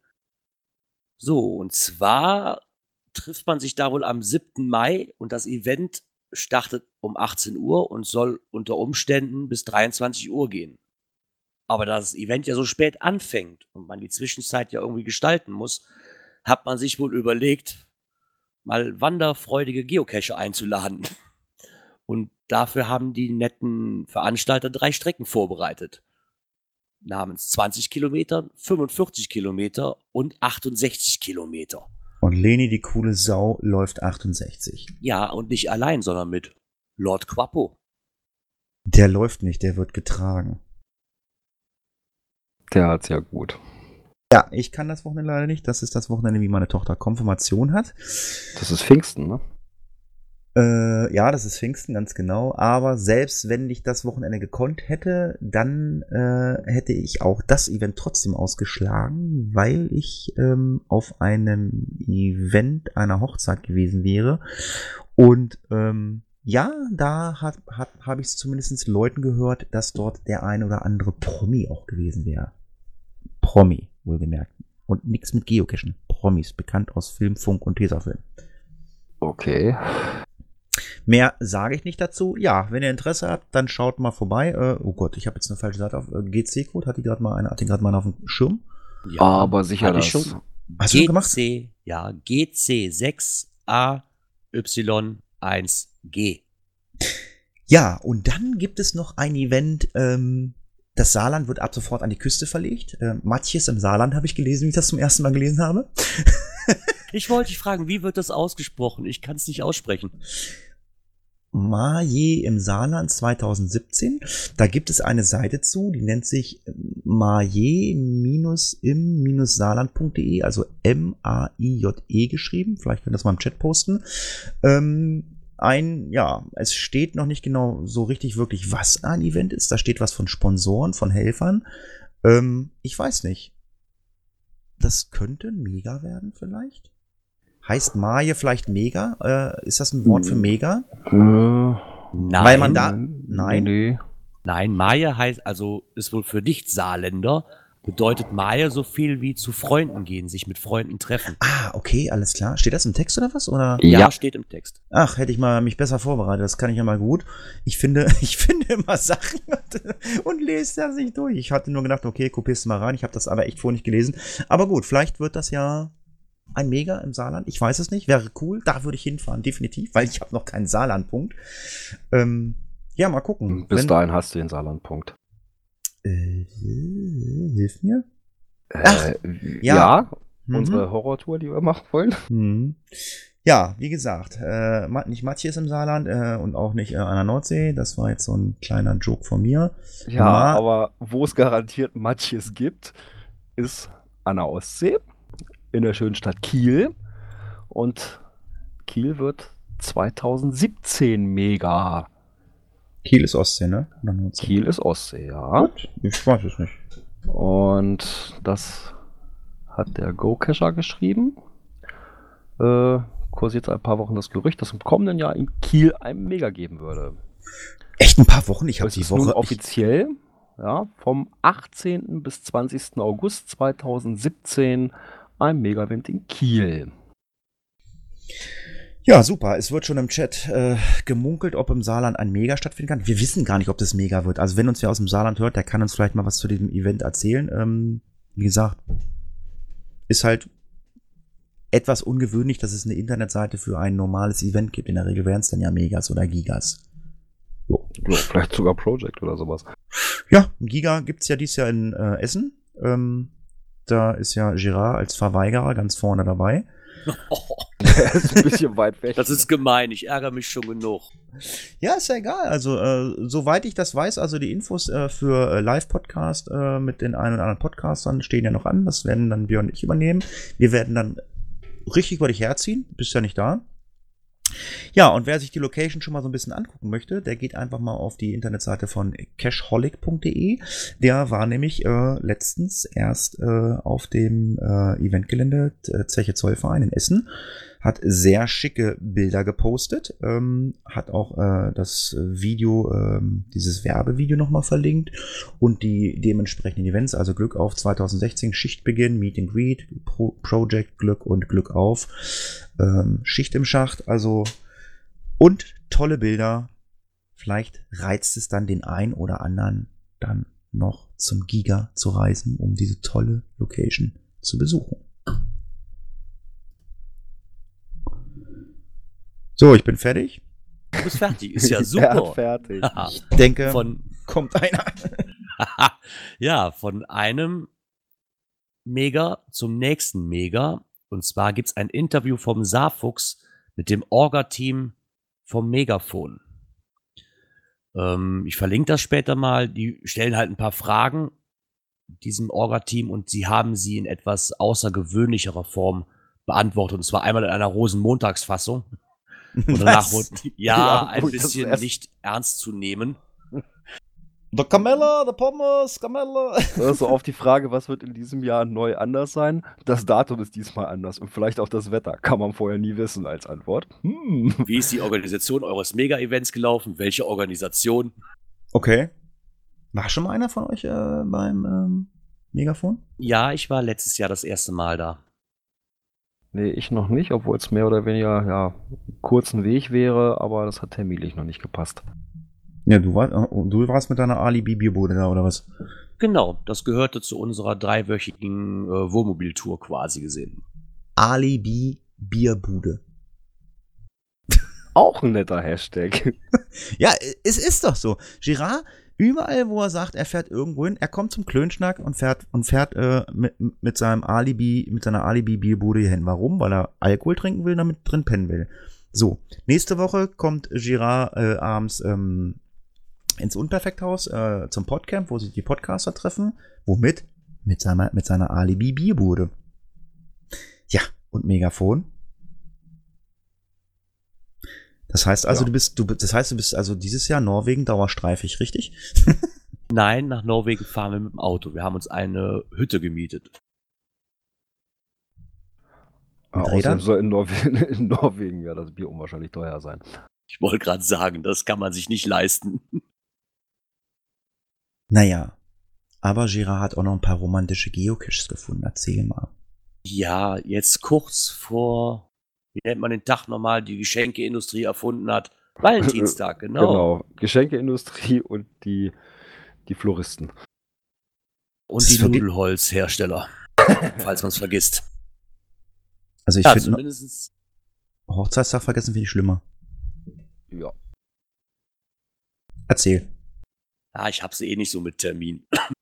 So, und zwar trifft man sich da wohl am 7. Mai und das Event startet um 18 Uhr und soll unter Umständen bis 23 Uhr gehen. Aber da das Event ja so spät anfängt und man die Zwischenzeit ja irgendwie gestalten muss, hat man sich wohl überlegt, mal wanderfreudige Geocacher einzuladen. Und dafür haben die netten Veranstalter drei Strecken vorbereitet. Namens 20 Kilometer, 45 Kilometer und 68 Kilometer. Und Leni, die coole Sau, läuft 68. Ja, und nicht allein, sondern mit Lord Quappo. Der läuft nicht, der wird getragen. Der hat's ja gut. Ja, ich kann das Wochenende leider nicht. Das ist das Wochenende, wie meine Tochter Konfirmation hat. Das ist Pfingsten, ne? Äh, ja, das ist Pfingsten, ganz genau. Aber selbst wenn ich das Wochenende gekonnt hätte, dann äh, hätte ich auch das Event trotzdem ausgeschlagen, weil ich ähm, auf einem Event einer Hochzeit gewesen wäre. Und ähm, ja, da hat, hat, habe ich es zumindest Leuten gehört, dass dort der ein oder andere Promi auch gewesen wäre. Promi, wohlgemerkt. Und nichts mit Geocachen. Promis, bekannt aus Film, Funk und Tesafilm. Okay. Mehr sage ich nicht dazu. Ja, wenn ihr Interesse habt, dann schaut mal vorbei. Äh, oh Gott, ich habe jetzt eine falsche Seite auf. Äh, GC-Code hat die gerade mal eine, hat die gerade mal auf dem Schirm. Ja, Aber sicher, ich schon. Hast du schon gemacht? GC, ja, GC6AY1G. Ja, und dann gibt es noch ein Event. Ähm, das Saarland wird ab sofort an die Küste verlegt. Äh, Matjes im Saarland habe ich gelesen, wie ich das zum ersten Mal gelesen habe. Ich wollte dich fragen, wie wird das ausgesprochen? Ich kann es nicht aussprechen. Maje im Saarland 2017. Da gibt es eine Seite zu, die nennt sich maje-im-saarland.de, also M-A-I-J-E geschrieben. Vielleicht könnt ihr das mal im Chat posten. Ähm, ein, ja, es steht noch nicht genau so richtig wirklich, was ein Event ist. Da steht was von Sponsoren, von Helfern. Ähm, ich weiß nicht. Das könnte mega werden vielleicht. Heißt Maje vielleicht mega? Äh, ist das ein Wort für mega? Äh, Nein, Weil man da- Nein. Nee. nein, Maje heißt, also ist wohl für Nicht-Saarländer, bedeutet Maje so viel wie zu Freunden gehen, sich mit Freunden treffen. Ah, okay, alles klar. Steht das im Text oder was? Oder? Ja, Ja. steht im Text. Ach, hätte ich mal mich besser vorbereitet. Das kann ich ja mal gut. Ich finde, ich finde immer Sachen und, und lese das nicht durch. Ich hatte nur gedacht, okay, kopierst du mal rein. Ich habe das aber echt vorher nicht gelesen. Aber gut, vielleicht wird das ja ein Mega im Saarland. Ich weiß es nicht. Wäre cool. Da würde ich hinfahren, definitiv, weil ich habe noch keinen Saarlandpunkt. Ähm, ja, mal gucken. Bis Wenn- dahin hast du den Saarlandpunkt. Äh, hilf mir. Ach, äh, ja. ja, Mhm. unsere Horrortour, die wir machen wollen. Hm. Ja, wie gesagt, äh, nicht Matthias im Saarland äh, und auch nicht äh, an der Nordsee. Das war jetzt so ein kleiner Joke von mir. Ja, Ma- aber wo es garantiert Matjes gibt, ist an der Ostsee, in der schönen Stadt Kiel. Und Kiel wird 2017 mega. Kiel ist Ostsee, ne? Nordsee? Kiel ist Ostsee, ja. Gut, ich weiß es nicht. Und das hat der Go-Cacher geschrieben. Äh, kursiert seit ein paar Wochen das Gerücht, dass im kommenden Jahr in Kiel ein Mega geben würde. Echt ein paar Wochen? Ich habe die nun Woche. Ich, offiziell, ja, vom 18. bis 20. August 2017 ein Mega-Event in Kiel. Ja, super. Es wird schon im Chat äh, gemunkelt, ob im Saarland ein Mega stattfinden kann. Wir wissen gar nicht, ob das Mega wird. Also wenn uns wer aus dem Saarland hört, der kann uns vielleicht mal was zu diesem Event erzählen. Ähm, wie gesagt, ist halt etwas ungewöhnlich, dass es eine Internetseite für ein normales Event gibt. In der Regel wären es dann ja Megas oder Gigas. Ja, vielleicht sogar Project oder sowas. Ja, Giga gibt's ja dieses Jahr in äh, Essen. Ähm, da ist ja Girard als Verweigerer ganz vorne dabei. Der ist ein bisschen weit weg. Das ist gemein, ich ärgere mich schon genug. Ja, ist ja egal. Also, äh, soweit ich das weiß, also die Infos äh, für äh, Live-Podcast äh, mit den ein oder anderen Podcastern stehen ja noch an. Das werden dann Björn und ich übernehmen. Wir werden dann richtig über dich herziehen. Bist ja nicht da. Ja, und wer sich die Location schon mal so ein bisschen angucken möchte, der geht einfach mal auf die Internetseite von cashholic.de. Der war nämlich äh, letztens erst äh, auf dem äh, Eventgelände äh, Zeche Zollverein in Essen. Hat sehr schicke Bilder gepostet, ähm, hat auch äh, das Video, ähm, dieses Werbevideo nochmal verlinkt und die dementsprechenden Events, also Glück auf 2016, Schichtbeginn, Meet and Greet, Pro Project Glück und Glück auf, ähm, Schicht im Schacht, also und tolle Bilder. Vielleicht reizt es dann den einen oder anderen dann noch zum Giga zu reisen, um diese tolle Location zu besuchen. So, ich bin fertig. Du bist fertig, ist ja Ja, super. fertig. Ich denke, von, kommt einer. ja, von einem Mega zum nächsten Mega. Und zwar gibt's ein Interview vom Saarfuchs mit dem Orga-Team vom Megafon. Ähm, ich verlinke das später mal. Die stellen halt ein paar Fragen diesem Orga-Team und sie haben sie in etwas außergewöhnlicherer Form beantwortet. Und zwar einmal in einer Rosenmontagsfassung. Was? wurde, ja, Ja, ein bisschen erst- nicht ernst zu nehmen. Der Camella, der Pommes, Camella. Das ist so auf die Frage, was wird in diesem Jahr neu anders sein? Das Datum ist diesmal anders und vielleicht auch das Wetter. Kann man vorher nie wissen als Antwort. Hm. Wie ist die Organisation eures Mega-Events gelaufen? Welche Organisation? Okay. War schon mal einer von euch äh, beim ähm, Megafon? Ja, ich war letztes Jahr das erste Mal da. Nee, ich noch nicht, obwohl es mehr oder weniger ja kurzen Weg wäre, aber das hat terminlich noch nicht gepasst. Ja, du, war, äh, du warst mit deiner Alibi-Bierbude da, oder was? Genau, das gehörte zu unserer dreiwöchigen äh, Wohnmobiltour quasi gesehen. Alibi-Bierbude. Auch ein netter Hashtag. Ja, es ist doch so. Girard, überall, wo er sagt, er fährt irgendwo hin, er kommt zum Klönschnack und fährt und fährt äh, mit, mit seinem Alibi, mit seiner Alibi-Bierbude hier hin. Warum? Weil er Alkohol trinken will, damit drin pennen will. So, nächste Woche kommt Girard äh, abends ähm, ins Unperfekthaus äh, zum Podcamp, wo sich die Podcaster treffen. Womit? Mit seiner, mit seiner Alibi-Bierbude. Ja, und Megafon. Das heißt also, Ja. du bist, du, bist- das heißt, du bist also dieses Jahr Norwegen dauerstreifig, richtig? Nein, nach Norwegen fahren wir mit dem Auto. Wir haben uns eine Hütte gemietet. Außerdem soll in, Norwegen, in Norwegen ja das Bier unwahrscheinlich teuer sein. Ich wollte gerade sagen, das kann man sich nicht leisten. Naja. Aber Girard hat auch noch ein paar romantische Geocaches gefunden. Erzähl mal. Ja, jetzt kurz vor, wie nennt man den Tag nochmal, die Geschenkeindustrie erfunden hat. Valentinstag, genau. Genau. Geschenkeindustrie und die, die Floristen. Und Das die Nudelholzhersteller, falls man es vergisst. Also ich Ja, finde, zumindest Hochzeitstag vergessen finde ich schlimmer. Ja. Erzähl. Ja, ich hab's eh nicht so mit Termin.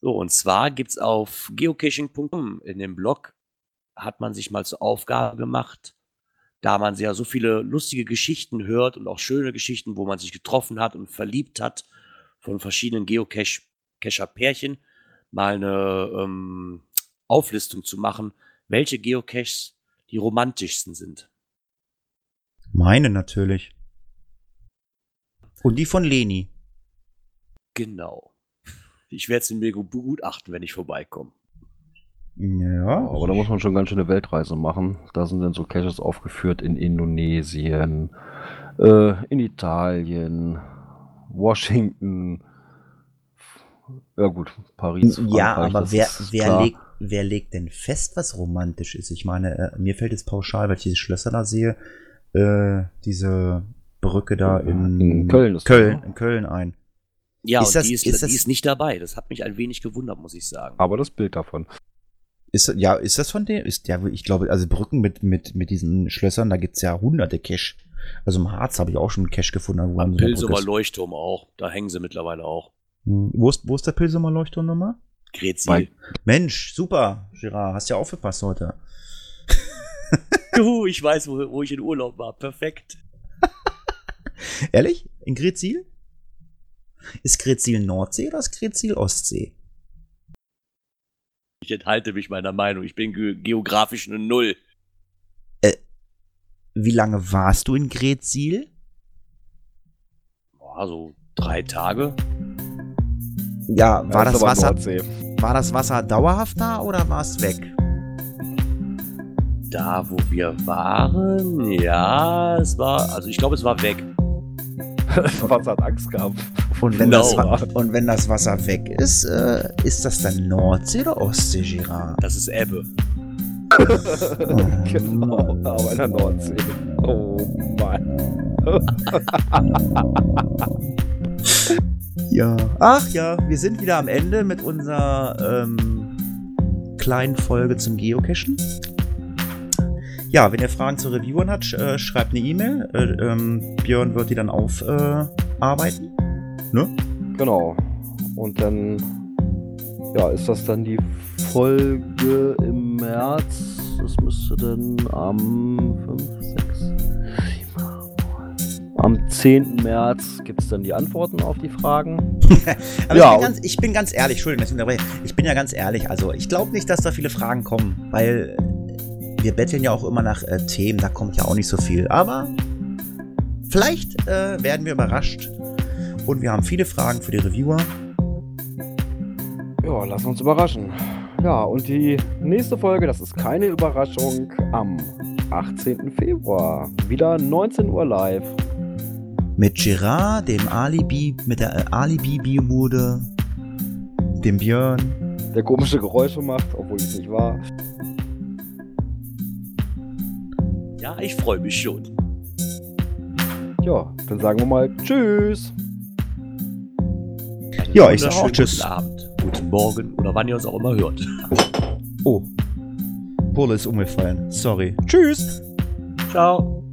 So, und zwar gibt's auf geocaching.com in dem Blog, hat man sich mal zur Aufgabe gemacht, da man ja so viele lustige Geschichten hört und auch schöne Geschichten, wo man sich getroffen hat und verliebt hat von verschiedenen Geocacher-Pärchen, mal eine ähm, Auflistung zu machen, welche Geocaches die romantischsten sind. Meine natürlich. Und die von Leni. Genau. Ich werde sie mir begutachten, wenn ich vorbeikomme. Ja. Aber da muss man schon ganz schön eine Weltreise machen. Da sind dann so Caches aufgeführt in Indonesien, äh, in Italien, Washington. Ja gut, Paris. ja, Frankreich, aber das wer, wer, legt, wer legt denn fest, was romantisch ist? Ich meine, äh, mir fällt jetzt pauschal, weil ich diese Schlösser da sehe, äh, diese Brücke da in, In Köln Köln, ne? in Köln ein. Ja, Ist und das- die, ist, ist die das- ist nicht dabei. Das hat mich ein wenig gewundert, muss ich sagen. Aber das Bild davon. Ist, ja, ist das von dem? Ist ja, ich glaube, also Brücken mit, mit, mit diesen Schlössern, da gibt's ja hunderte Cache. Also im Harz habe ich auch schon einen Cache gefunden. Wo Am Pilsumer. Leuchtturm auch. Da hängen sie mittlerweile auch. Hm, Wo ist, wo ist der Pilsumer Leuchtturm nochmal? Grezil. Mensch, super, Girard, hast ja aufgepasst heute. Juhu, ich weiß, wo, wo ich in Urlaub war. Perfekt. Ehrlich? In Grezil? Ist Grezil Nordsee oder ist Grezil Ostsee? Ich enthalte mich meiner Meinung. Ich bin ge geografisch eine Null. wie lange warst du in Gretzil? Boah, so drei Tage. Ja, war Ja, das aber Wasser, Nordsee. war das Wasser dauerhaft da oder war es weg? Da, wo wir waren, ja, es war, also ich glaube, es war weg. Das Wasser hat Angst gehabt. Und wenn, das, und wenn das Wasser weg ist, äh, ist das dann Nordsee oder Ostsee, Girard? Das ist Ebbe. genau, aber in der Nordsee. Oh Mann. Ja. Ach ja, wir sind wieder am Ende mit unserer ähm, kleinen Folge zum Geocachen. Ja, wenn ihr Fragen zu Reviewern habt, sch äh, schreibt eine E-Mail. Äh, ähm, Björn wird die dann aufarbeiten. Äh, ne? Genau. Und dann, ja, ist das dann die Folge im März. Das müsste dann am 5, 6, 7, am 10. März gibt es dann die Antworten auf die Fragen. Aber Ja, ich, bin ganz, ich bin ganz ehrlich, Entschuldigung. Ich bin ja ganz ehrlich. Also, ich glaube nicht, dass da viele Fragen kommen, weil wir betteln ja auch immer nach äh, Themen. Da kommt ja auch nicht so viel. Aber vielleicht äh, werden wir überrascht. Und wir haben viele Fragen für die Reviewer. Ja, lass uns überraschen. Ja, und die nächste Folge, das ist keine Überraschung, am 18. Februar. Wieder 19 Uhr live. Mit Gerard, dem Alibi, mit der äh, Alibi-Biomude, dem Björn. Der komische Geräusche macht, obwohl es nicht war. Ja, ich freue mich schon. Ja, dann sagen wir mal Tschüss. Einen Ja, ich sag auch wunderschönen Tschüss. Guten Abend, guten Morgen oder wann ihr uns auch immer hört. Oh. Pulle ist umgefallen. Sorry. Tschüss. Ciao.